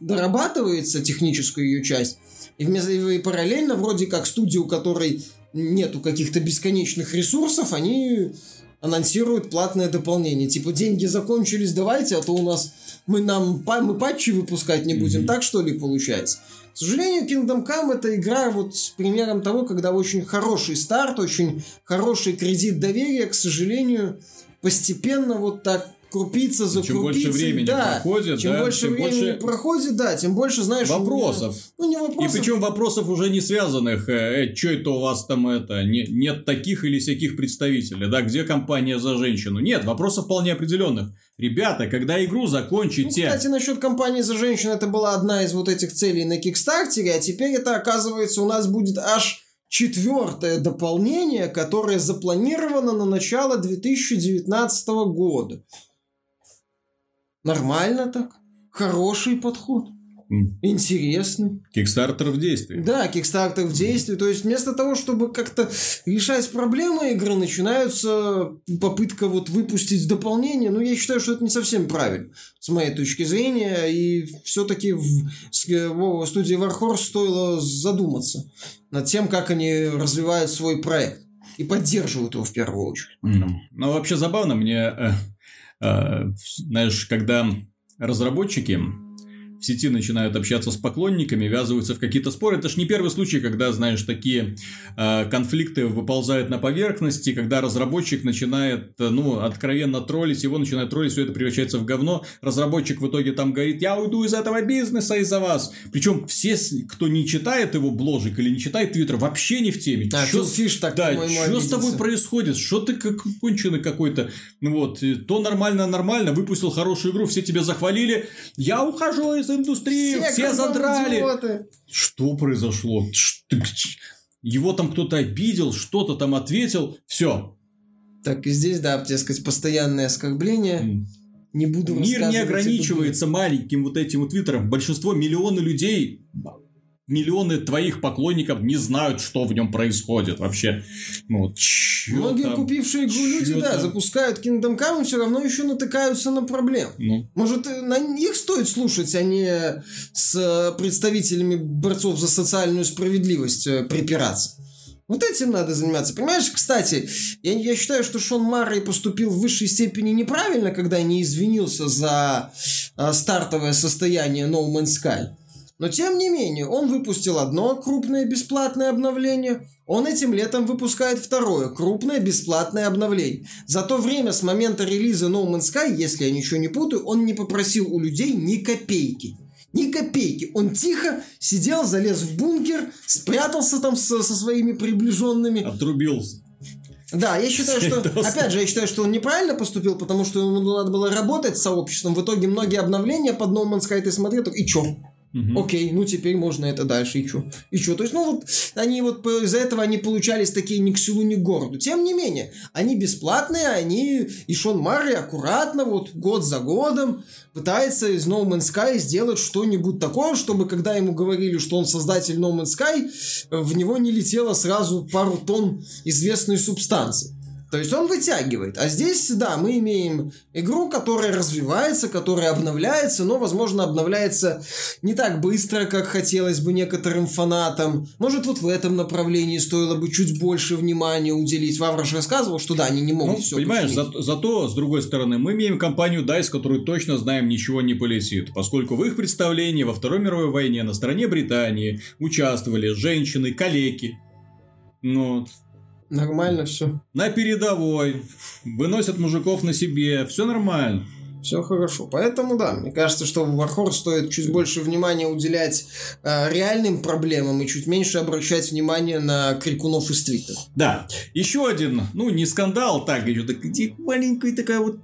дорабатывается, техническую ее часть, и, вместо, и параллельно вроде как студия, у которой нету каких-то бесконечных ресурсов, они анонсируют платное дополнение. Типа, деньги закончились, давайте, а то у нас мы нам мы патчи выпускать не будем. Мгм. Так что ли получается? К сожалению, Kingdom Come это игра вот с примером того, когда очень хороший старт, очень хороший кредит доверия, к сожалению, постепенно вот так крупица за Чем больше крупицей, времени да, проходит, чем да, больше тем времени больше проходит, да, тем больше, знаешь, у меня- вопросов. ну, не И вопросов. причем вопросов уже не связанных, э, что это у вас там это, не- нет таких или всяких представителей, да, где компания за женщину. Нет, вопросов вполне определенных. Ребята, когда игру Ну, закончите, кстати, насчет компании за женщин, это была одна из вот этих целей на Кикстартере, а теперь это, оказывается, у нас будет аж четвертое дополнение, которое запланировано на начало 2019 года. Нормально так. Хороший подход. Интересный. Kickstarter в действии. Да, Kickstarter в действии. То есть вместо того, чтобы как-то решать проблемы игры, начинаются попытка вот выпустить дополнение. Ну, я считаю, что это не совсем правильно, с моей точки зрения. И все-таки в, с- в студии Warhorse стоило задуматься над тем, как они развивают свой проект. И поддерживают его в первую очередь. Ну, ну, вообще забавно мне, э, э, знаешь, когда разработчики в сети начинают общаться с поклонниками, ввязываются в какие-то споры. Это ж не первый случай, когда, знаешь, такие э, конфликты выползают на поверхности, когда разработчик начинает, э, ну, откровенно троллить, его начинает троллить, все это превращается в говно. Разработчик в итоге там говорит, я уйду из этого бизнеса из-за вас. Причем все, кто не читает его бложик или не читает твиттер, вообще не в теме. А, Чё- Фиш так, да, что с тобой происходит? Что ты как конченый какой-то? Вот, то нормально, нормально, выпустил хорошую игру, все тебя захвалили. Я ухожу из индустрии, все, кругом задрали. идиоты. Что произошло? Его там кто-то обидел, что-то там ответил. Все. Так, и здесь, да, так сказать, постоянное оскорбление. Не буду Мир не ограничивается маленьким вот этим вот твиттером. Большинство, миллионы людей, миллионы твоих поклонников не знают, что в нем происходит вообще. Ну, Многие там? купившие игру люди, Чё да, там? запускают Kingdom Come и все равно еще натыкаются на проблемы. Ну, Может, э, на них стоит слушать, а не с э, представителями борцов за социальную справедливость э, припираться. Вот этим надо заниматься. Понимаешь, кстати, я, я считаю, что Шон Маррей поступил в высшей степени неправильно, когда не извинился за э, стартовое состояние No Man's Sky. Но тем не менее, он выпустил одно крупное бесплатное обновление, он этим летом выпускает второе крупное бесплатное обновление. За то время с момента релиза No Man's Sky, если я ничего не путаю, он не попросил у людей ни копейки. Ни копейки. Он тихо сидел, залез в бункер, спрятался там со, со своими приближенными. отрубился. Да, я считаю, что, опять же, я считаю, что он неправильно поступил, потому что ему надо было работать с сообществом. В итоге многие обновления под No Man's Sky ты смотрел, и чё? Мгм. Окей, ну теперь можно это дальше, и чё? И чё? То есть, ну вот, они вот из-за этого они получались такие ни к селу, ни к городу. Тем не менее, они бесплатные, они, и Шон Марри аккуратно, вот, год за годом пытается из No Man's Sky сделать что-нибудь такое, чтобы, когда ему говорили, что он создатель No Man's Sky, в него не летело сразу пару тонн известной субстанции. То есть он вытягивает. А здесь, да, мы имеем игру, которая развивается, которая обновляется, но, возможно, обновляется не так быстро, как хотелось бы некоторым фанатам. Может, вот в этом направлении стоило бы чуть больше внимания уделить. Ваврош рассказывал, что да, они не могут Ну, все понимаешь, за- зато, с другой стороны, мы имеем компанию DICE, которую точно знаем, ничего не полетит, поскольку в их представлении во Второй мировой войне на стороне Британии участвовали женщины, калеки. Ну, Нормально все. на передовой, выносят мужиков на себе, все нормально. Все хорошо. Поэтому, да, мне кажется, что в Warhorse стоит чуть больше внимания уделять э, реальным проблемам и чуть меньше обращать внимание на крикунов из Твиттера. Да, еще один, ну, не скандал, так, еще так, маленькая такая вот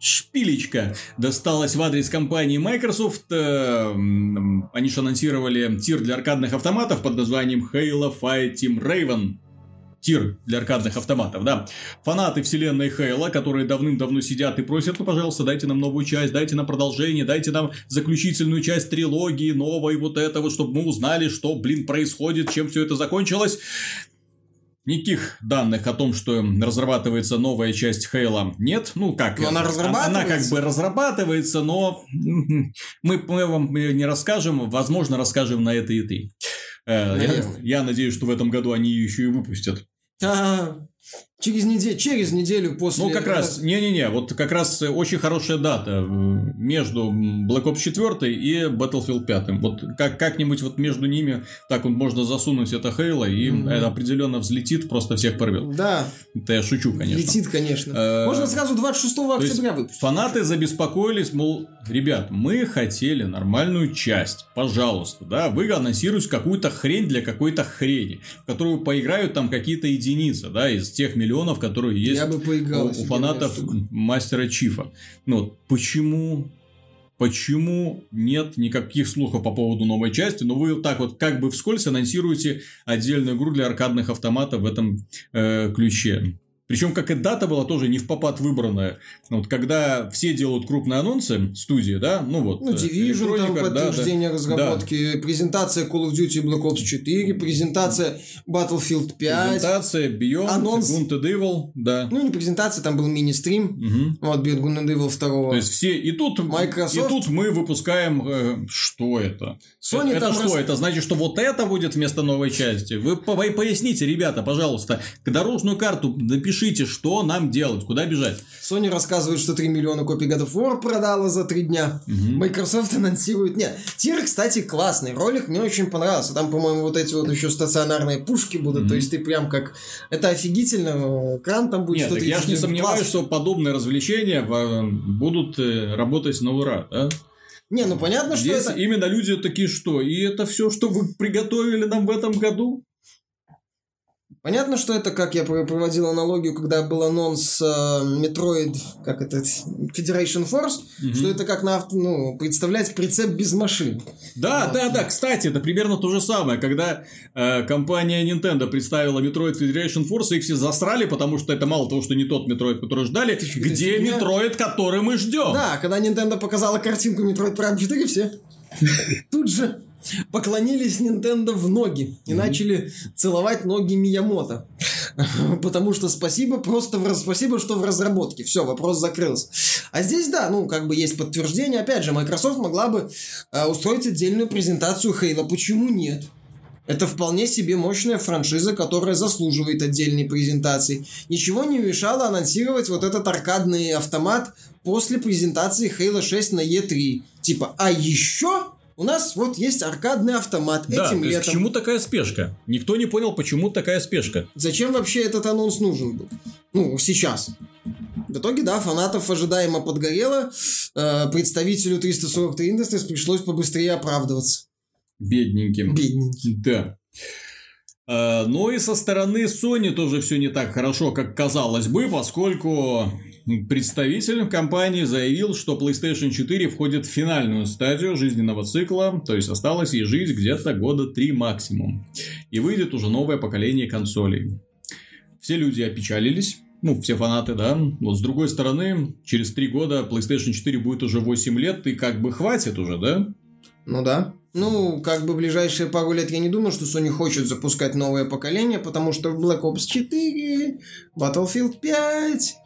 шпилечка досталась в адрес компании Microsoft. Э, Они же анонсировали тир для аркадных автоматов под названием Halo Fight Team Raven. Тир для аркадных автоматов, да. Фанаты вселенной Хейла, которые давным-давно сидят и просят, ну, пожалуйста, дайте нам новую часть, дайте нам продолжение, дайте нам заключительную часть трилогии, новой, вот это вот, чтобы мы узнали, что, блин, происходит, чем все это закончилось. Никаких данных о том, что разрабатывается новая часть Хейла, нет. Ну, как? Но она разрабатывается. Она как бы разрабатывается, но мы, мы вам не расскажем. Возможно, расскажем на этой и ты. Э, Я, я надеюсь, что в этом году они ее еще и выпустят. А, (laughs) через, неделю, через неделю после... Ну, как раз, не-не-не, вот как раз э, очень хорошая дата э, между Black Ops 4 и Battlefield 5. Вот как, как-нибудь вот между ними так вот можно засунуть это Хейла, и Мгм. это определенно взлетит, просто всех порвет. Да, Это я шучу, конечно. летит, конечно. Э, Можно сразу 26 То есть октября выпустить. Фанаты забеспокоились, мол, ребят, мы хотели нормальную часть, пожалуйста, да, вы анонсируете какую-то хрень для какой-то хрени, в которую поиграют там какие-то единицы, да, из тех миллионов, которые есть Я бы поиграл. у, у фанатов мастера Чифа. Ну, вот почему Почему нет никаких слухов по поводу новой части, но вы вот так вот как бы вскользь анонсируете отдельную игру для аркадных автоматов в этом э, ключе. Причем, как и дата была тоже не в попад выбранная. Вот когда все делают крупные анонсы, студии, да, ну вот. Ну, э, Division, там Electronic, да, да. подтверждение разработки, презентация Call of Duty Black Ops 4, презентация Battlefield 5. Презентация, Beyond, Анонс. Good and Evil, да. Ну, не презентация, там был мини-стрим. Мгм. Вот, Beyond Good and Evil 2. То есть все и тут Microsoft. и тут мы выпускаем э, что это? Sony это что? рас- Это значит, что вот это будет вместо новой части? Вы по- поясните, ребята, пожалуйста, к дорожную карту напишите решите, что нам делать, куда бежать. Sony рассказывает, что 3 миллиона копий God of War продала за 3 дня. Мгм. Microsoft анонсирует... Нет, тир, кстати, классный. Ролик мне очень понравился. Там, по-моему, вот эти вот еще стационарные пушки будут. Мгм. То есть ты прям как... Это офигительно. Экран там будет Нет, так я ж не 130 сомневаюсь, класс. что подобные развлечения э, будут э, работать на ура, да? Не, ну понятно, что Здесь это... именно люди такие, что? И это все, что вы приготовили нам в этом году? Понятно, что это, как я про- проводил аналогию, когда был анонс э, Metroid, как это, Federation Force, Мгм. что это как на авто, ну, представлять прицеп без машин. Да, да, да. Кстати, это примерно то же самое, когда э, компания Nintendo представила Metroid Federation Force, их все засрали, потому что это мало того, что не тот Metroid, который ждали, что, где фигня? Metroid, который мы ждем. Да, когда Nintendo показала картинку Metroid Prime 4, все (laughs) тут же поклонились Nintendo в ноги и начали целовать ноги Миямото. (laughs) Потому что спасибо, просто в, спасибо, что в разработке. Все, вопрос закрылся. А здесь, да, ну, как бы есть подтверждение. Опять же, Microsoft могла бы э, устроить отдельную презентацию Хейла. Почему нет? Это вполне себе мощная франшиза, которая заслуживает отдельной презентации. Ничего не мешало анонсировать вот этот аркадный автомат после презентации Halo 6 на E3. Типа, а еще у нас вот есть аркадный автомат Да, этим летом. чему такая спешка? Никто не понял, почему такая спешка. Зачем вообще этот анонс нужен был? Ну, сейчас. В итоге, да, фанатов ожидаемо подгорело. Э, представителю 343 Industries пришлось побыстрее оправдываться. Бедненьким. Бедненький. Да. А, Ну и со стороны Sony тоже все не так хорошо, как казалось бы, поскольку представитель компании заявил, что PlayStation 4 входит в финальную стадию жизненного цикла, то есть осталось ей жить где-то года три максимум. И выйдет уже новое поколение консолей. Все люди опечалились, ну, все фанаты, да. Вот с другой стороны, через три года PlayStation 4 будет уже 8 лет, и как бы хватит уже, да? Ну да. Ну, как бы ближайшие пару лет я не думаю, что Sony хочет запускать новое поколение, потому что Black Ops 4, Battlefield 5,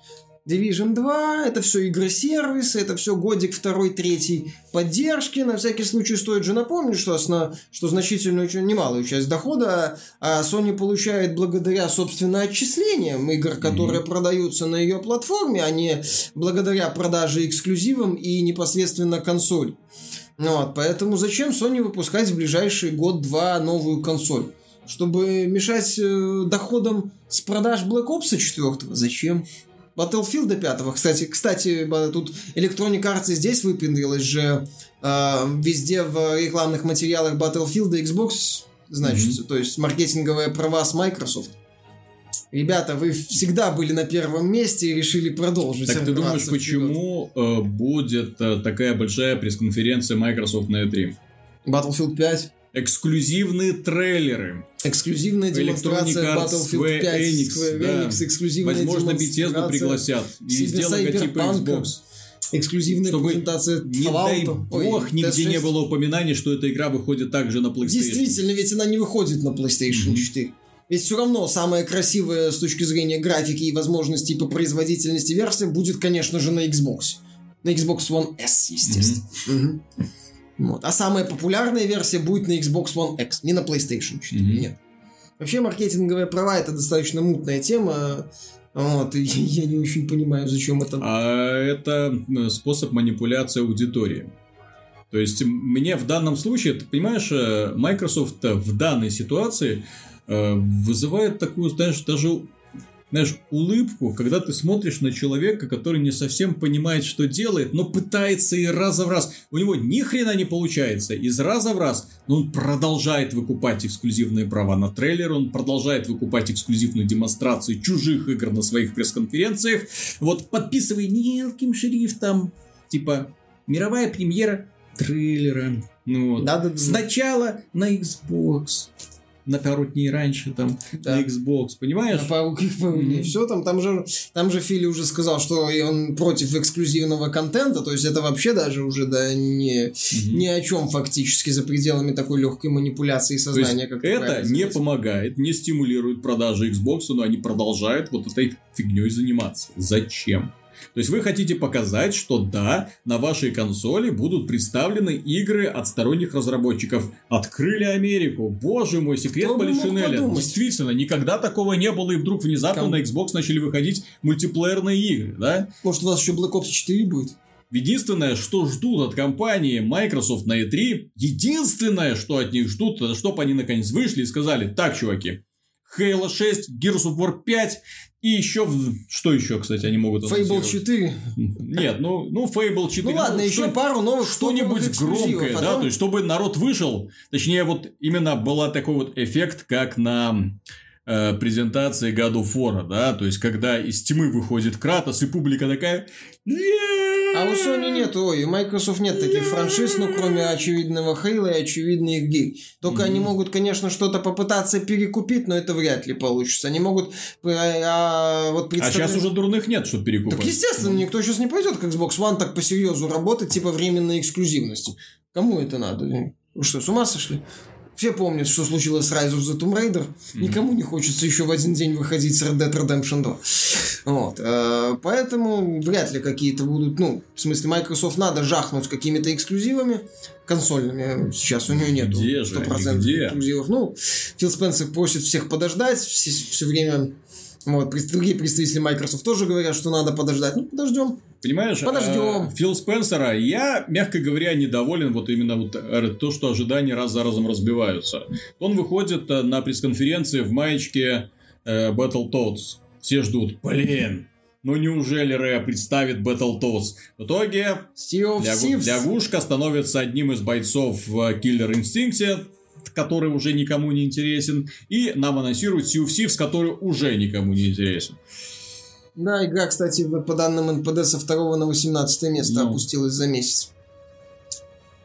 Division 2, это все игры-сервисы, это все годик второй, третий поддержки. На всякий случай стоит же напомнить, что, основ... что значительную, очень немалую часть дохода а Sony получает благодаря, собственно, отчислениям игр, которые продаются на ее платформе, а не благодаря продаже эксклюзивам и непосредственно консоль. Ну Вот, поэтому зачем Sony выпускать в ближайший год-два новую консоль? Чтобы мешать э, доходам с продаж Black Ops 4? Зачем? Battlefield 5. Кстати, кстати, тут Electronic Arts и здесь выпендрилась же э, везде в рекламных материалах Battlefield и Xbox значится. То есть маркетинговые права с Microsoft. Ребята, вы всегда были на первом месте и решили продолжить. Так ты думаешь, вперед. почему э, будет э, такая большая пресс-конференция Microsoft на E3? Battlefield 5. Эксклюзивные трейлеры. Эксклюзивная Electronic демонстрация Arts, Battlefield Square 5, Enix, Square да. Enix, эксклюзивная Возможно, Bethesda пригласят. И везде логотипы. Xbox. эксклюзивная Чтобы, презентация Не дай Fallout. Ой, бог, нигде TS6. не было упоминаний, что эта игра выходит также на PlayStation. Действительно, ведь она не выходит на PlayStation Мгм. 4. Ведь все равно самая красивая с точки зрения графики и возможностей по производительности версия будет, конечно же, на Xbox. На Xbox One S, естественно. Мгм. Вот. А самая популярная версия будет на Xbox One X, не на PlayStation 4. Мгм. Нет. Вообще маркетинговые права это достаточно мутная тема. Вот, и (laughs) я не очень понимаю, зачем это. А это э, способ манипуляции аудитории. То есть мне в данном случае, ты понимаешь, э, Microsoft в данной ситуации э, вызывает такую, знаешь, даже знаешь, улыбку, когда ты смотришь на человека, который не совсем понимает, что делает, но пытается и раза в раз. У него ни хрена не получается. Из раза в раз. Но он продолжает выкупать эксклюзивные права на трейлер, он продолжает выкупать эксклюзивные демонстрации чужих игр на своих пресс-конференциях. Вот подписывай мелким шрифтом. Типа, мировая премьера трейлера. Ну, вот. Да. Сначала на Xbox. На пару дней раньше там Да. на Xbox, понимаешь? На пару. (laughs) Мгм. Все там, там же, там же Фили уже сказал, что и он против эксклюзивного контента, то есть это вообще даже уже да не Мгм. ни о чем фактически за пределами такой легкой манипуляции сознания, как это не помогает, не стимулирует продажи Xbox, но они продолжают вот этой фигней заниматься. Зачем? То есть вы хотите показать, что да, на вашей консоли будут представлены игры от сторонних разработчиков. Открыли Америку. Боже мой, секрет Полишинеля. Действительно, никогда такого не было, и вдруг внезапно Ком- на Xbox начали выходить мультиплеерные игры, да? Может, у вас еще Black Ops 4 будет? Единственное, что ждут от компании Microsoft на E3, единственное, что от них ждут, это чтобы они наконец вышли и сказали, так, чуваки, Halo 6, Gears of War 5 и еще... Что еще, кстати, они могут Fable анонсировать? 4. Нет, ну, ну Fable 4. Ну ладно, еще что- пару новых что-нибудь громкое, а да, то есть, чтобы народ вышел, точнее, вот именно был такой вот эффект, как на э, презентации God of War, да, то есть, когда из тьмы выходит Кратос, и публика такая... А у Sony нет, ой, у Microsoft нет таких франшиз, ну, кроме очевидного Хейла и очевидных гиг. Только они могут, конечно, что-то попытаться перекупить, но это вряд ли получится. Они могут э, а, вот А представлять- сейчас уже дурных нет, чтобы перекупать. Так, естественно, никто сейчас не пойдет к Xbox One так по серьезу работать, типа временной эксклюзивности. Кому это надо? Вы что, с ума сошли? Все помнят, что случилось с Rise of the Tomb Raider. Никому не хочется еще в один день выходить с Red Dead Redemption 2. Вот. э, Поэтому вряд ли какие-то будут, ну, в смысле, Microsoft надо жахнуть какими-то эксклюзивами консольными. Сейчас у нее они, 100% где? эксклюзивов. Ну, Фил Спенсер просит всех подождать, все, время вот, другие представители Microsoft тоже говорят, что надо подождать. Ну, подождем. Понимаешь? Подождем. э, Фил Спенсера, я, мягко говоря, недоволен вот именно вот э, то, что ожидания раз за разом разбиваются. Он выходит э, на пресс-конференции в маечке Battletoads. Все ждут. Блин, ну неужели Рэя представит Battletoads? В итоге Лягу-. Лягушка становится одним из бойцов в Killer Instinct, который уже никому не интересен, и нам анонсируют Sea of Thieves, который уже никому не интересен. Да, игра, кстати, по данным НПД со второго на 18 место Ну. опустилась за месяц.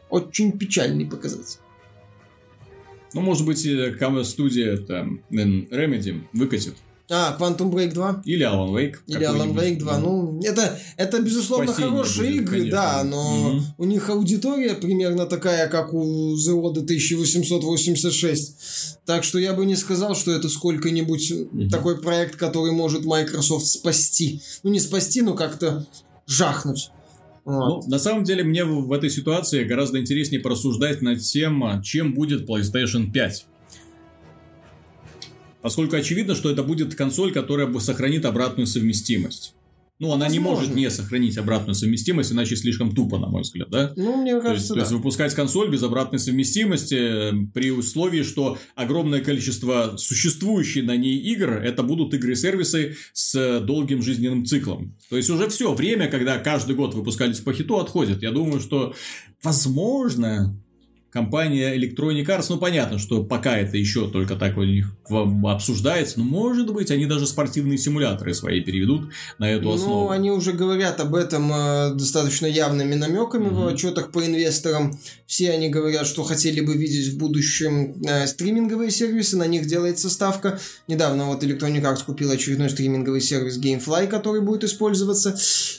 Очень печальный показатель. Ну, может быть, э, студия это, м, Remedy выкатит. А, Quantum Break 2? Или Alan Wake. Или Alan. Wake 2. Ну, это, это безусловно, Спасение хорошие будет, игры, конечно. да, но Мгм. у них аудитория примерно такая, как у The Order 1886. Так что я бы не сказал, что это сколько-нибудь Мгм. такой проект, который может Microsoft спасти. Ну, не спасти, но как-то жахнуть. Вот. Ну, на самом деле, мне в, в этой ситуации гораздо интереснее порассуждать над тем, а, чем будет PlayStation 5. Поскольку очевидно, что это будет консоль, которая бы сохранит обратную совместимость. Ну, она не Возможно. может не сохранить обратную совместимость, иначе слишком тупо, на мой взгляд, да? Ну, мне То есть, кажется, то да. есть выпускать консоль без обратной совместимости э, при условии, что огромное количество существующих на ней игр это будут игры-сервисы с э, долгим жизненным циклом. То есть уже все время, когда каждый год выпускались по хиту, отходит. Я думаю, что возможно компания Electronic Arts, ну понятно, что пока это еще только так у них в- обсуждается, но может быть они даже спортивные симуляторы свои переведут на эту основу. Ну, они уже говорят об этом э, достаточно явными намеками в Мгм. отчетах по инвесторам. Все они говорят, что хотели бы видеть в будущем э, стриминговые сервисы, на них делается ставка. Недавно вот Electronic Arts купил очередной стриминговый сервис Gamefly, который будет использоваться.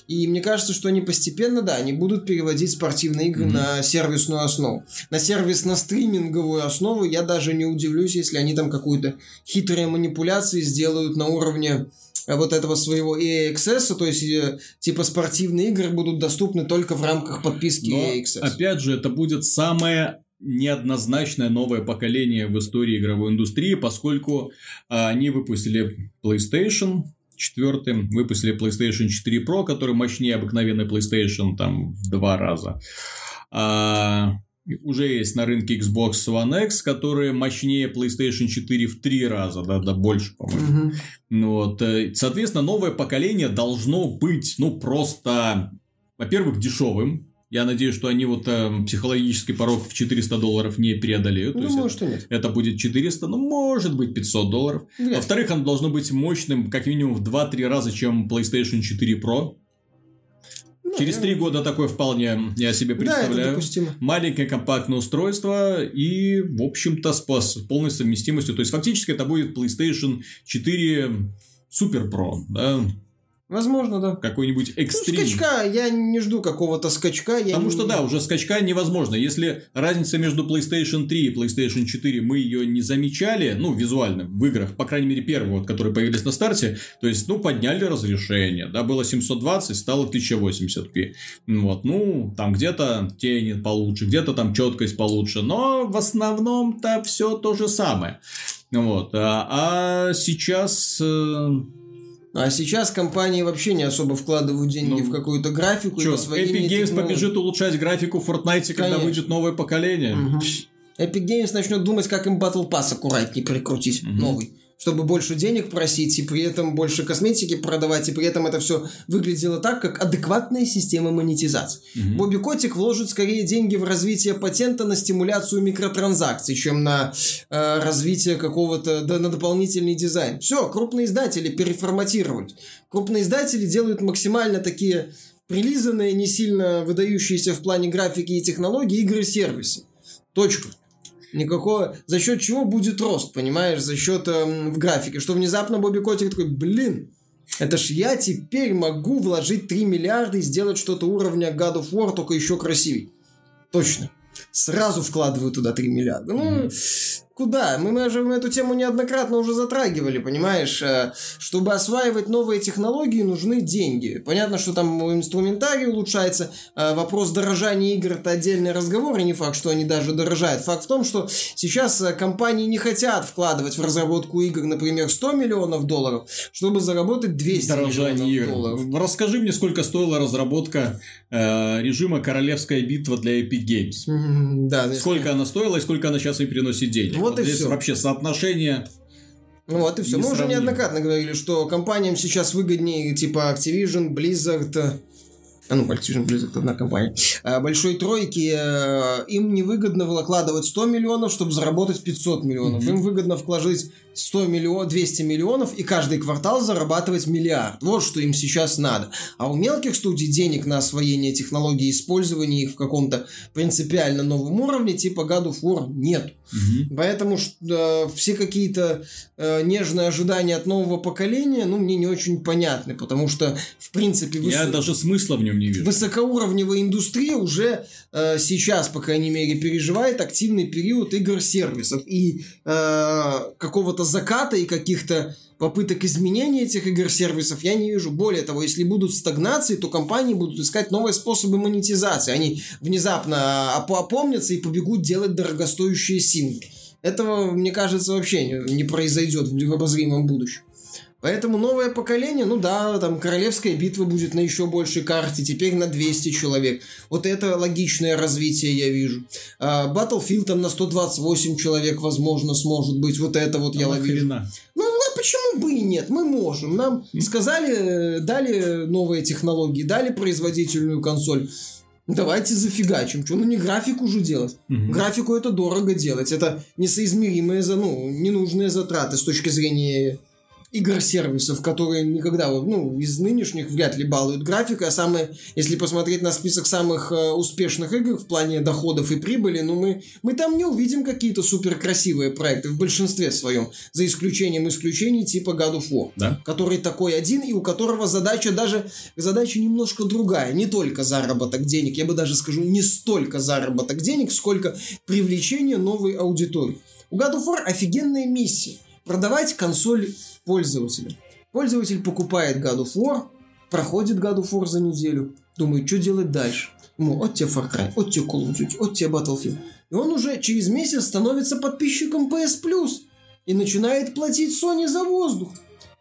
И мне кажется, что они постепенно, да, они будут переводить спортивные игры Мгм. на сервисную основу. На сервисно-стриминговую основу я даже не удивлюсь, если они там какую-то хитрые манипуляции сделают на уровне э, вот этого своего EA Access, то есть э, типа спортивные игры будут доступны только в рамках подписки Но, EA Access. опять же, это будет самое неоднозначное новое поколение в истории игровой индустрии, поскольку а, они выпустили PlayStation 4, выпустили PlayStation 4 Pro, который мощнее обыкновенной PlayStation там в два раза. А, уже есть на рынке Xbox One X, который мощнее PlayStation 4 в три раза, да, да больше, по-моему. Мгм. Ну Вот, э, соответственно, новое поколение должно быть, ну, просто, во-первых, дешевым. Я надеюсь, что они вот э, психологический порог в 400 долларов не преодолеют. То есть Думаю, это, нет. это будет 400, ну, может быть, 500 долларов. Ли. Во-вторых, оно должно быть мощным как минимум в 2-3 раза, чем PlayStation 4 Pro. Через 3 года такое вполне я себе Да, это представляю. допустимо. Маленькое компактное устройство и, в общем-то, с полной совместимостью. То есть, фактически, это будет PlayStation 4 Super Pro, да? Возможно, да. Какой-нибудь Ну, экстрим. скачка, я не жду какого-то скачка. Я Потому не- что да, уже скачка невозможно. Если разница между PlayStation 3 и PlayStation 4 мы ее не замечали, ну, визуально, в играх, по крайней мере, первые, вот, которые появились на старте, то есть, ну, подняли разрешение, да, было 720, стало 1080p. Вот, ну, там где-то тени получше, где-то там четкость получше, но в основном-то все то же самое. Вот, а, а сейчас э, А сейчас компании вообще не особо вкладывают деньги Ну, в какую-то графику Чё, Epic Games технологий. побежит улучшать графику в Fortnite, когда Конечно. выйдет новое поколение? Мгм. Epic Games начнет думать, как им Battle Pass аккуратнее прикрутить, Мгм. новый. Чтобы больше денег просить, и при этом больше косметики продавать, и при этом это все выглядело так, как адекватная система монетизации. Мгм. Бобби Котик вложит скорее деньги в развитие патента на стимуляцию микротранзакций, чем на э, развитие какого-то, да, на дополнительный дизайн. Все, крупные издатели переформатировали. Крупные издатели делают максимально такие прилизанные, не сильно выдающиеся в плане графики и технологий игры-сервисы. Точка. Никакого... За счет чего будет рост, понимаешь? За счет эм, в графике. Что внезапно Бобби Котик такой, блин, это ж я теперь могу вложить 3 миллиарда и сделать что-то уровня God of War, только еще красивей. Точно. Сразу вкладываю туда 3 миллиарда. Ну. Куда? Мы, мы же эту тему неоднократно уже затрагивали, понимаешь? Э, Чтобы осваивать новые технологии, нужны деньги. Понятно, что там инструментарий улучшается. Э, Вопрос дорожания игр – это отдельный разговор, и не факт, что они даже дорожают. Факт в том, что сейчас э, компании не хотят вкладывать в разработку игр, например, 100 миллионов долларов, чтобы заработать 200 Дорожание миллионов игр. долларов. Расскажи мне, сколько стоила разработка э, режима Королевская битва для Epic Games. Да. Сколько она стоила и сколько она сейчас и приносит денег. Вот и здесь всё. вообще соотношение. Ну Вот и все. Мы уже неоднократно говорили, что компаниям сейчас выгоднее, типа Activision, Blizzard, э, а ну, Activision, Blizzard одна компания, э, большой тройки, э, им невыгодно вкладывать 100 миллионов, чтобы заработать 500 миллионов. Мгм. Им выгодно вложить 100 миллионов, 200 миллионов и каждый квартал зарабатывать миллиард. Вот что им сейчас надо. А у мелких студий денег на освоение технологий и использование их в каком-то принципиально новом уровне, типа God of War, нет. Мгм. Поэтому э, все какие-то э, нежные ожидания от нового поколения, ну, мне не очень понятны, потому что, в принципе, выс- Я даже смысла в нем не вижу. высокоуровневая индустрия уже э, сейчас, по крайней мере, переживает активный период игр-сервисов и э, какого-то заката и каких-то попыток изменения этих игр-сервисов я не вижу. Более того, если будут стагнации, то компании будут искать новые способы монетизации. Они внезапно оп- опомнятся и побегут делать дорогостоящие синглы. Этого, мне кажется, вообще не, не произойдет в обозримом будущем. Поэтому новое поколение, ну да, там королевская битва будет на еще большей карте, теперь на 200 человек. Вот это логичное развитие я вижу. А, Battlefield там на 128 человек, возможно, сможет быть. Вот это вот я А ловлю. нахрена? Ну, а почему бы и нет? Мы можем. Нам сказали, дали новые технологии, дали производительную консоль. Давайте зафигачим. Что, ну не графику же делать. Мгм. Графику это дорого делать. Это несоизмеримые, за, ну, ненужные затраты с точки зрения игр-сервисов, которые никогда, ну, из нынешних вряд ли балуют графикой, а самые, если посмотреть на список самых э, успешных игр в плане доходов и прибыли, ну, мы, мы там не увидим какие-то супер красивые проекты в большинстве своем, за исключением исключений типа God of War Да? который такой один и у которого задача даже задача немножко другая, не только заработок денег, я бы даже скажу не столько заработок денег, сколько привлечение новой аудитории. У God of War офигенная миссия продавать консоль пользователя. Пользователь покупает God of War, проходит God of War за неделю, думает, что делать дальше. Ну, от тебе Far Cry, от тебе Call of Duty, от тебе Battlefield. И он уже через месяц становится подписчиком PS Plus и начинает платить Sony за воздух.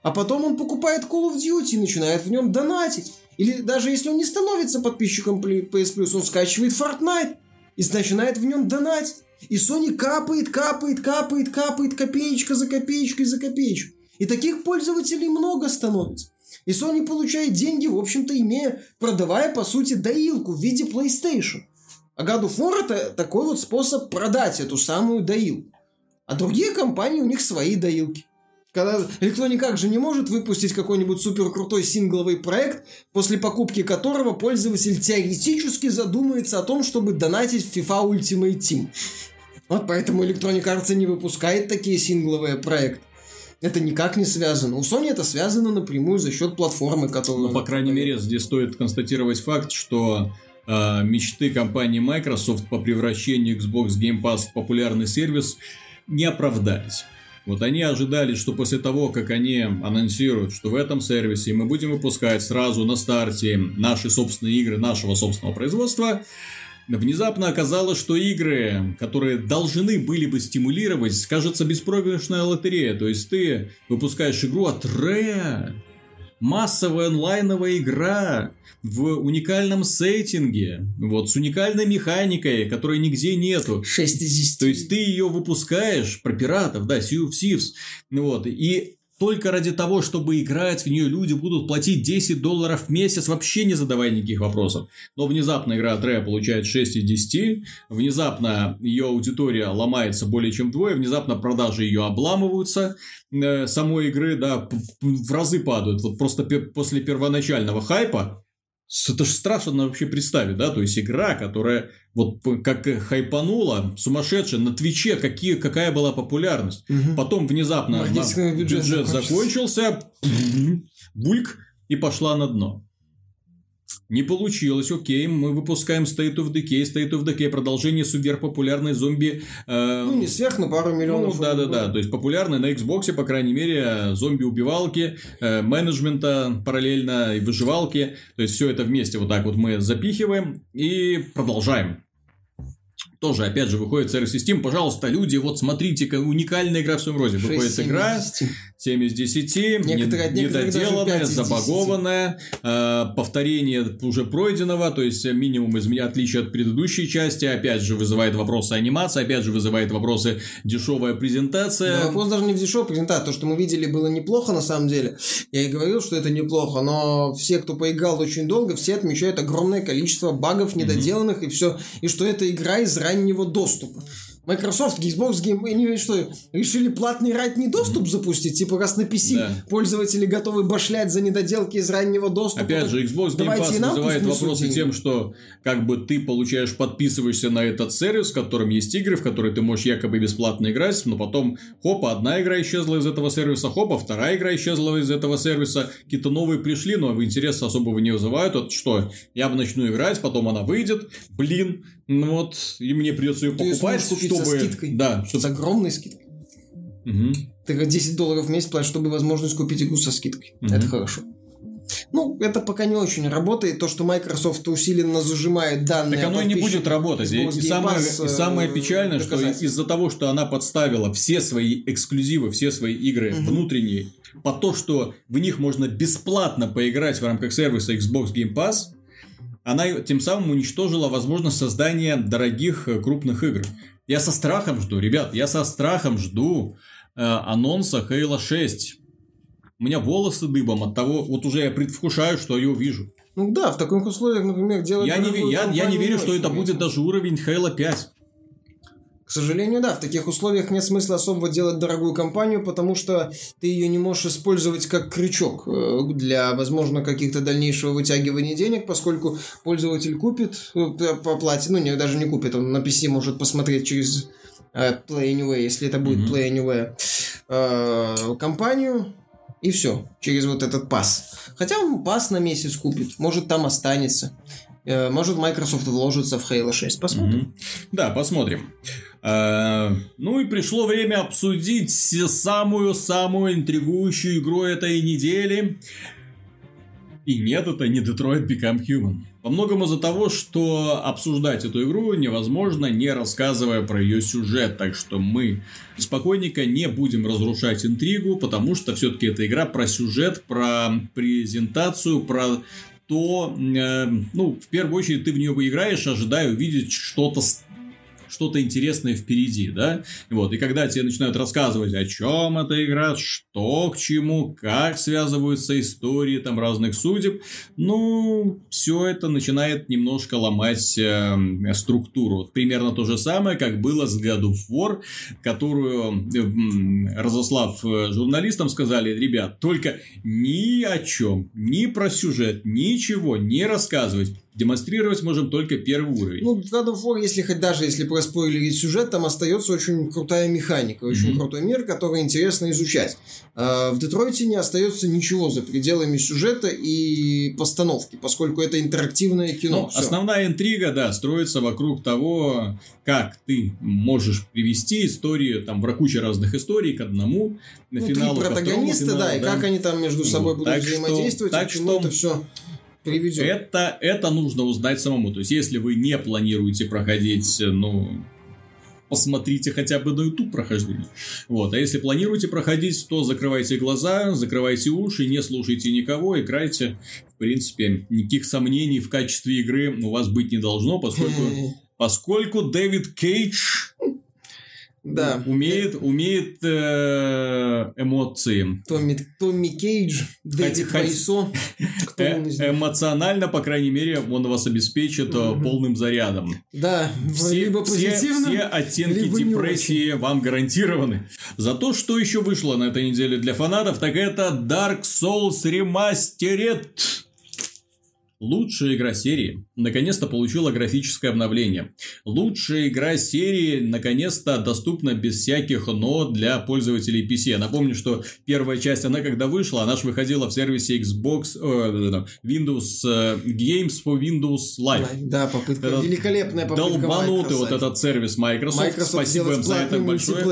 А потом он покупает Call of Duty и начинает в нем донатить. Или даже если он не становится подписчиком PS Plus, он скачивает Fortnite и начинает в нем донатить. И Sony капает, капает, капает, капает, копеечка за копеечкой за копеечку. И таких пользователей много становится. И Sony получает деньги, в общем-то, имея, продавая, по сути, доилку в виде PlayStation. А God of War это такой вот способ продать эту самую доилку. А другие компании, у них свои доилки. Когда Electronic Arts же не может выпустить какой-нибудь супер крутой сингловый проект, после покупки которого пользователь теоретически задумается о том, чтобы донатить в FIFA Ultimate Team. Вот поэтому Electronic Arts и не выпускает такие сингловые проекты. Это никак не связано. У Sony это связано напрямую за счет платформы, которую... Ну, по крайней мере, здесь стоит констатировать факт, что э, мечты компании Microsoft по превращению Xbox Game Pass в популярный сервис не оправдались. Вот они ожидали, что после того, как они анонсируют, что в этом сервисе мы будем выпускать сразу на старте наши собственные игры нашего собственного производства, Внезапно оказалось, что игры, которые должны были бы стимулировать, кажется, беспроигрышная лотерея. То есть ты выпускаешь игру от Rare, массовая онлайновая игра в уникальном сеттинге, вот, с уникальной механикой, которой нигде нету. 6 из 10. То есть ты ее выпускаешь про пиратов, да, Sea of Thieves, вот, и только ради того, чтобы играть в нее, люди будут платить 10 долларов в месяц, вообще не задавая никаких вопросов. Но внезапно игра Rare получает 6 из 10, внезапно ее аудитория ломается более чем вдвое, внезапно продажи ее обламываются, э, самой игры, да, в разы падают. Вот просто после первоначального хайпа это же страшно вообще представить, да, то есть игра, которая вот как хайпанула, сумасшедшая, на Твиче какие, какая была популярность. Угу. Потом внезапно бюджет, бюджет закончился, бульк, и пошла на дно. Не получилось, окей, мы выпускаем State of Decay, State of Decay, продолжение сверхпопулярной зомби... Э, ну, не сверх, но пару миллионов. Ну, да-да-да, то есть популярной на Xbox, по крайней мере, зомби-убивалки, э, менеджмента параллельно и выживалки, то есть все это вместе вот так вот мы запихиваем и продолжаем. Тоже, опять же, выходит сервис Steam. Пожалуйста, люди, вот смотрите, уникальная игра в своем роде. Выходит игра, 7 из 10, некоторые, не, недоделанная, забагованная, э, повторение уже пройденного, то есть минимум из отличия от предыдущей части, опять же вызывает вопросы анимации, опять же вызывает вопросы дешевая презентация. Но вопрос даже не в дешевой презентации, то, что мы видели, было неплохо на самом деле. Я и говорил, что это неплохо, но все, кто поиграл очень долго, все отмечают огромное количество багов недоделанных mm-hmm. и все, и что это игра из раннего доступа. Microsoft, Xbox Game, они что, решили платный ранний доступ запустить? Типа, раз на PC да. пользователи готовы башлять за недоделки из раннего доступа. Опять же, Xbox Game Pass вызывает вопросы тем, что как бы ты получаешь, подписываешься на этот сервис, в котором есть игры, в которые ты можешь якобы бесплатно играть, но потом, хопа, одна игра исчезла из этого сервиса, хопа, вторая игра исчезла из этого сервиса, какие-то новые пришли, но интереса особого не вызывают. Вот что, я бы начну играть, потом она выйдет, блин, ну вот, и мне придется ее покупать, чтобы... со скидкой. Да. Чтобы... С огромной скидкой. Угу. Ты 10 долларов в месяц платишь, чтобы возможность купить игру со скидкой. Угу. Это хорошо. Ну, это пока не очень работает. То, что Microsoft усиленно зажимает данные. Так оно и не будет работать. И, и, самое, и самое э, печальное, что из-за того, что она подставила все свои эксклюзивы, все свои игры угу. внутренние, по то, что в них можно бесплатно поиграть в рамках сервиса Xbox Game Pass, она тем самым уничтожила возможность создания дорогих э, крупных игр. Я со страхом жду, ребят, я со страхом жду э, анонса Halo 6. У меня волосы дыбом от того, вот уже я предвкушаю, что я увижу. Ну да, в таких условиях, например, делать... Я не, я, я не верю, что это будет даже уровень Halo 5. К сожалению, да, в таких условиях нет смысла особо делать дорогую компанию, потому что ты ее не можешь использовать как крючок э, для, возможно, каких-то дальнейшего вытягивания денег, поскольку пользователь купит э, по плате, ну, не, даже не купит, он на PC может посмотреть через э, Play Anywhere, если это будет mm-hmm. Play Anywhere, э, компанию, и все, через вот этот пас. Хотя он пас на месяц купит, может там останется. Может, Microsoft вложится в Halo 6. Посмотрим. Mm-hmm. Да, посмотрим. Э, ну и пришло время обсудить самую-самую интригующую игру этой недели. И нет, это не Detroit Become Human. Во многом из-за того, что обсуждать эту игру невозможно, не рассказывая про ее сюжет. Так что мы спокойненько не будем разрушать интригу, потому что все-таки эта игра про сюжет, про презентацию, про то, э, ну, в первую очередь ты в нее играешь, ожидая увидеть что-то что-то интересное впереди, да? Вот, и когда тебе начинают рассказывать, о чем эта игра, что к чему, как связываются истории там разных судеб, ну, все это начинает немножко ломать э, структуру. Примерно то же самое, как было с God of War, которую, э, разослав журналистам, сказали, ребят, только ни о чем, ни про сюжет, ничего не рассказывать демонстрировать можем только первый уровень. Ну, God of War, если хоть даже если проспойлерить сюжет, там остается очень крутая механика, очень mm-hmm. крутой мир, который интересно изучать. А в Детройте не остается ничего за пределами сюжета и постановки, поскольку это интерактивное кино. Ну, основная интрига, да, строится вокруг того, как ты можешь привести историю, там, в куча разных историй к одному, на ну, финалу, три протагониста, финалу, да, и как они там между собой вот, будут взаимодействовать, что, так что это все приведет. Это, это нужно узнать самому. То есть, если вы не планируете проходить, ну, посмотрите хотя бы на YouTube прохождение. Вот. А если планируете проходить, то закрывайте глаза, закрывайте уши, не слушайте никого, играйте. В принципе, никаких сомнений в качестве игры у вас быть не должно, поскольку, (laughs) поскольку Дэвид Кейдж да. Умеет, умеет э, эмоции. Томми, Томми Кейдж, Дэвид Вайсо. Э, эмоционально, по крайней мере, он вас обеспечит угу. полным зарядом. Да, все, либо позитивно, все, все оттенки депрессии вам гарантированы. За то, что еще вышло на этой неделе для фанатов, так это Dark Souls Remastered. Лучшая игра серии наконец-то получила графическое обновление. Лучшая игра серии наконец-то доступна без всяких «но» для пользователей PC. Я напомню, что первая часть, она когда вышла, она же выходила в сервисе Xbox, э, Windows э, Games for Windows Live. Да, попытка, это великолепная попытка Долбанутый вот этот сервис Microsoft. Microsoft Спасибо им за это большое.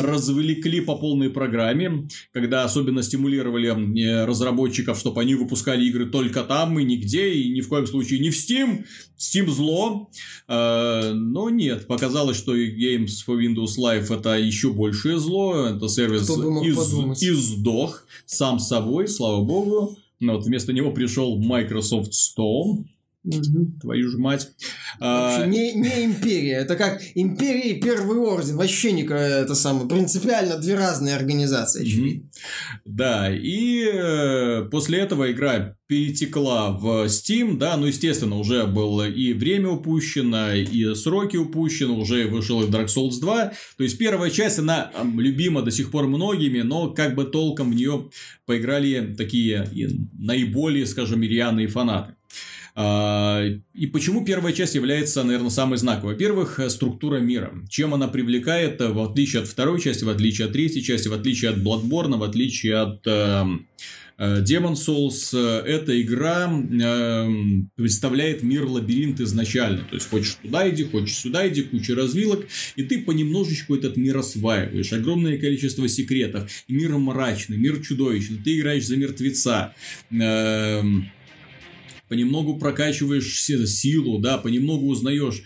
Развлекли по полной программе, когда особенно стимулировали э, разработчиков, чтобы они выпускали игры только там и нигде нигде и ни в коем случае не в Steam. Steam зло. Э, но нет, показалось, что Games for Windows Live это еще большее зло. Это сервис из, издох сам собой, слава богу. Но вот вместо него пришел Microsoft Store Угу. Твою же мать. Вообще, а... не, не империя. Это как империя и первый орден. Вообще не это самое. Принципиально две разные организации, очевидно. Да, и э, после этого игра перетекла в Steam, да, ну, естественно, уже было и время упущено, и сроки упущены, уже вышел и Dark Souls 2. То есть, первая часть, она любима до сих пор многими, но как бы толком в нее поиграли такие наиболее, скажем, рьяные фанаты. А, и почему первая часть является, наверное, самой знаковой? Во-первых, структура мира. Чем она привлекает, в отличие от второй части, в отличие от третьей части, в отличие от Bloodborne, в отличие от эм, э, Demon Souls, э, эта игра э, представляет мир лабиринт изначально. То есть, хочешь туда иди, хочешь сюда иди, куча развилок, и ты понемножечку этот мир осваиваешь. Огромное количество секретов. Мир мрачный, мир чудовищный. Ты играешь за мертвеца. Понемногу прокачиваешь силу, да, понемногу узнаешь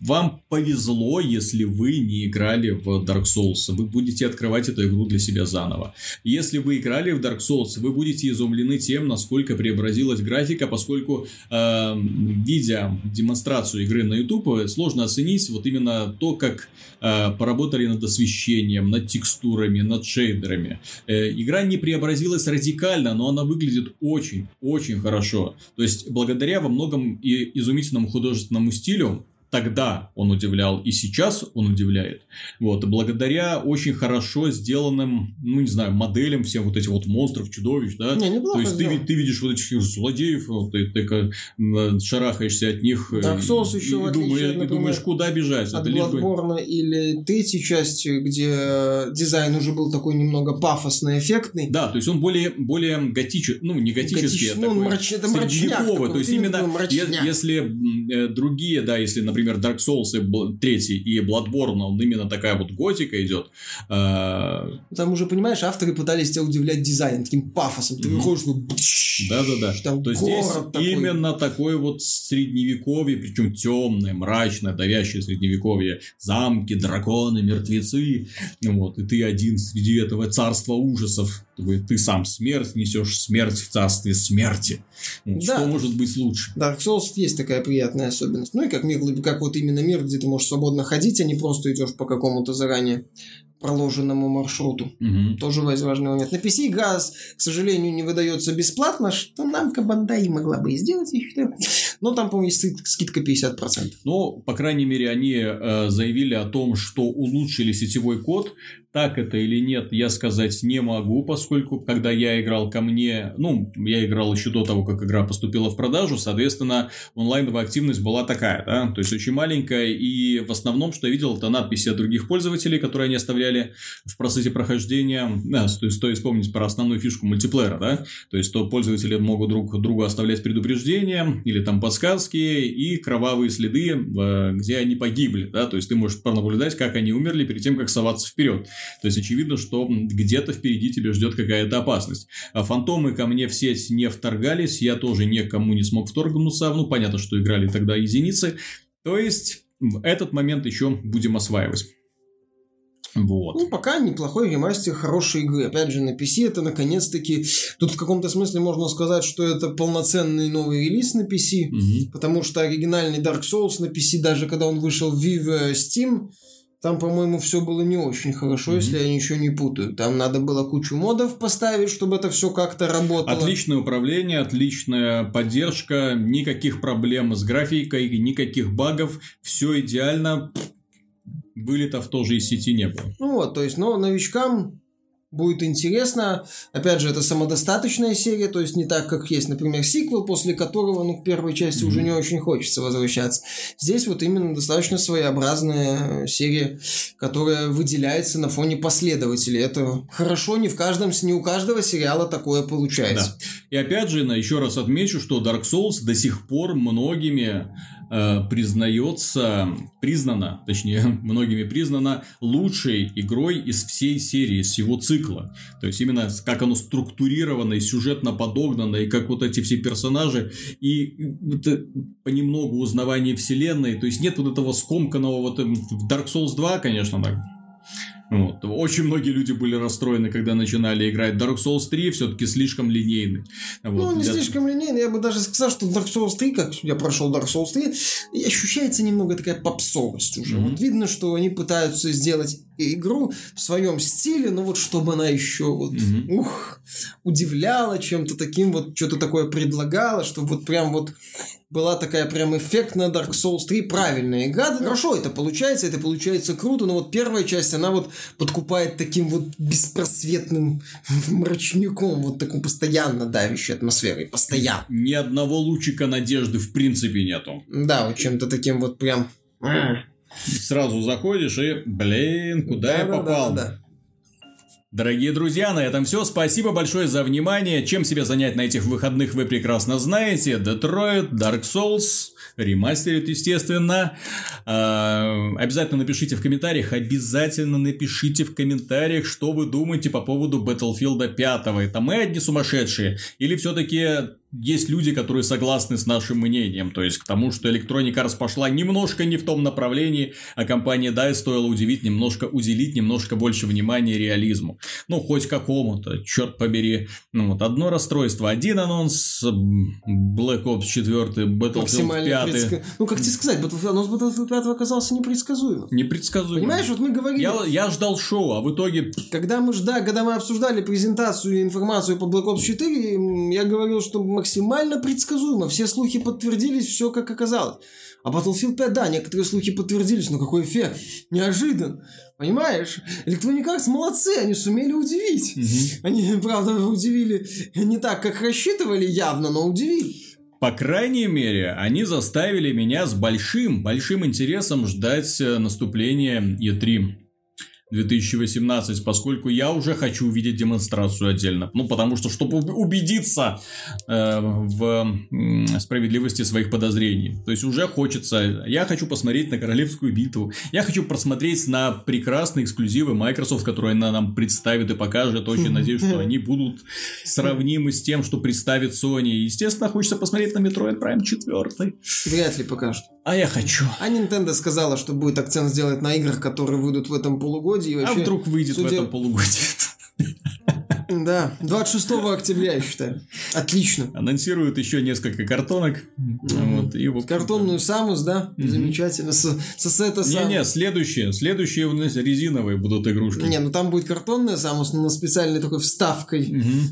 вам повезло, если вы не играли в Dark Souls. Вы будете открывать эту игру для себя заново. Если вы играли в Dark Souls, вы будете изумлены тем, насколько преобразилась графика, поскольку, э, видя демонстрацию игры на YouTube, сложно оценить вот именно то, как э, поработали над освещением, над текстурами, над шейдерами. Э, игра не преобразилась радикально, но она выглядит очень, очень хорошо. То есть, благодаря во многом и изумительному художественному стилю, тогда он удивлял, и сейчас он удивляет. Вот, благодаря очень хорошо сделанным, ну, не знаю, моделям всем вот этих вот монстров, чудовищ, да? Не, То есть, ты, ты видишь вот этих злодеев, вот, ты, ты шарахаешься от них Dark Souls и, еще и, думаешь, например, и думаешь, куда бежать. От Bloodborne или третьей части, где дизайн уже был такой немного пафосный, эффектный. Да, то есть, он более, более готический, ну, не готический, Готич... а ну, такой мрач... это мрачняк, такой, то есть, именно, если э, другие, да, если, например, например, Dark Souls и 3 и Bloodborne, он именно такая вот готика идет. А, Там уже, понимаешь, авторы пытались тебя удивлять дизайном, таким пафосом. Ты выходишь, ну, (laughs) да-да-да. Там То здесь такой. именно такой вот средневековье, причем темное, мрачное, давящее средневековье. Замки, драконы, мертвецы. Вот, и ты один среди этого царства ужасов. Ты сам смерть несешь смерть в царстве смерти. Вот, да. Что может быть лучше? Dark Souls есть такая приятная особенность. Ну и как мир, как вот именно мир, где ты можешь свободно ходить, а не просто идешь по какому-то заранее проложенному маршруту. Угу. Тоже важный момент. На PC газ, к сожалению, не выдается бесплатно, что намка Бандай могла бы и сделать, считаю. Но там, по-моему, есть скидка 50%. Ну, по крайней мере, они э, заявили о том, что улучшили сетевой код, так это или нет, я сказать не могу, поскольку когда я играл ко мне, ну, я играл еще до того, как игра поступила в продажу, соответственно, онлайновая активность была такая, да, то есть очень маленькая, и в основном, что я видел, это надписи от других пользователей, которые они оставляли в процессе прохождения, да, то есть стоит вспомнить про основную фишку мультиплеера, да, то есть то пользователи могут друг другу оставлять предупреждения или там подсказки и кровавые следы, э, где они погибли, да, то есть ты можешь пронаблюдать, как они умерли перед тем, как соваться вперед. То есть, очевидно, что где-то впереди тебя ждет какая-то опасность. А фантомы ко мне в сеть не вторгались, я тоже никому не смог вторгнуться. Ну, понятно, что играли тогда единицы. То есть, этот момент еще будем осваивать. Вот. Ну, пока неплохой ремастер хорошей игры. Опять же, на PC это наконец-таки... Тут в каком-то смысле можно сказать, что это полноценный новый релиз на PC, угу. потому что оригинальный Dark Souls на PC, даже когда он вышел в Steam, там, по-моему, все было не очень хорошо, mm-hmm. если я ничего не путаю. Там надо было кучу модов поставить, чтобы это все как-то работало. Отличное управление, отличная поддержка, никаких проблем с графикой, никаких багов, все идеально. Вылетов тоже из сети не было. Ну вот, то есть, но новичкам будет интересно. Опять же, это самодостаточная серия, то есть не так, как есть, например, сиквел, после которого, ну, к первой части mm-hmm. уже не очень хочется возвращаться. Здесь вот именно достаточно своеобразная серия, которая выделяется на фоне последователей. Это хорошо, не в каждом, не у каждого сериала такое получается. Да. И опять же, еще раз отмечу, что Dark Souls до сих пор многими признается, признана, точнее, (laughs) многими признана лучшей игрой из всей серии, из всего цикла. То есть, именно как оно структурировано и сюжетно подогнано, и как вот эти все персонажи, и это понемногу узнавание вселенной. То есть, нет вот этого скомканного вот в Dark Souls 2, конечно, так вот. Очень многие люди были расстроены, когда начинали играть. Dark Souls 3 все-таки слишком линейный. Вот. Ну, не Для... слишком линейный. Я бы даже сказал, что Dark Souls 3, как я прошел Dark Souls 3, ощущается немного такая попсовость уже. Mm-hmm. Вот видно, что они пытаются сделать игру в своем стиле, но вот чтобы она еще вот, mm-hmm. ух, удивляла чем-то таким, вот что-то такое предлагала, чтобы вот прям вот была такая прям эффектная Dark Souls 3, правильная игра. Да, хорошо это получается, это получается круто, но вот первая часть, она вот подкупает таким вот беспросветным (laughs) мрачняком, вот такой постоянно давящей атмосферой, постоянно. Ни одного лучика надежды в принципе нету. Да, вот чем-то таким вот прям... Сразу заходишь и, блин, куда да, я попал? Да, да, да. Дорогие друзья, на этом все. Спасибо большое за внимание. Чем себе занять на этих выходных вы прекрасно знаете. Detroit, Dark Souls, ремастерит, естественно. А, обязательно напишите в комментариях, обязательно напишите в комментариях, что вы думаете по поводу Battlefield 5. Это мы одни сумасшедшие? Или все-таки есть люди, которые согласны с нашим мнением, то есть к тому, что Electronic Arts пошла немножко не в том направлении, а компания DICE стоило удивить немножко, уделить немножко больше внимания реализму. Ну, хоть какому-то, черт побери. Ну, вот одно расстройство, один анонс, Black Ops 4, Battlefield 5. Предск... Ну, как тебе сказать, Battlefield, анонс Battlefield 5 оказался непредсказуемым. Непредсказуемым. Понимаешь, вот мы говорили... Я, я ждал шоу, а в итоге... Когда мы, ждали, когда мы обсуждали презентацию и информацию по Black Ops 4, я говорил, что максимально предсказуемо. Все слухи подтвердились, все как оказалось. А Battlefield 5, да, некоторые слухи подтвердились, но какой эффект? Неожидан. Понимаешь? Electronic Arts молодцы, они сумели удивить. Угу. Они, правда, удивили не так, как рассчитывали явно, но удивили. По крайней мере, они заставили меня с большим, большим интересом ждать э, наступления E3. 2018, поскольку я уже хочу увидеть демонстрацию отдельно. Ну, потому что, чтобы убедиться э, в э, справедливости своих подозрений. То есть, уже хочется... Я хочу посмотреть на Королевскую битву. Я хочу просмотреть на прекрасные эксклюзивы Microsoft, которые она нам представит и покажет. Очень (laughs) надеюсь, что они будут сравнимы с тем, что представит Sony. Естественно, хочется посмотреть на Metroid Prime 4. Вряд ли покажут. А я хочу. А Nintendo сказала, что будет акцент сделать на играх, которые выйдут в этом полугодии. И вообще, а вдруг выйдет судя... в этом полугодии? Да, 26 октября, я считаю. Отлично. Анонсируют еще несколько картонок. Вот, и вот, Картонную Самус, да? Замечательно. С, со сета Не-не, следующие. Следующие у нас резиновые будут игрушки. Не, ну там будет картонная Самус, но специальной такой вставкой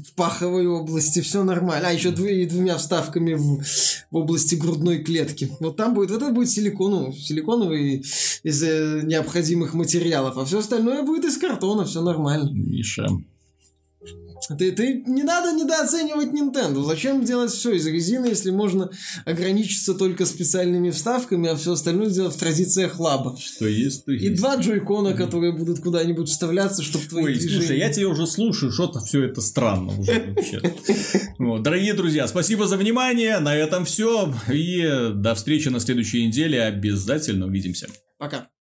в паховой области. Все нормально. А еще двумя вставками в, в области грудной клетки. Вот там будет, вот это будет силикон, ну, силиконовый из э, необходимых материалов, а все остальное будет из картона, все нормально. Миша. Ты, ты не надо недооценивать Nintendo. Зачем делать все из резины, если можно ограничиться только специальными вставками, а все остальное сделать в традициях лаба? Что есть, то И есть. два джойкона, которые будут куда-нибудь вставляться, чтобы твои Ой, движения... слушай, я тебя уже слушаю, что-то все это странно уже вообще. Дорогие друзья, спасибо за внимание. На этом все. И до встречи на следующей неделе. Обязательно увидимся. Пока.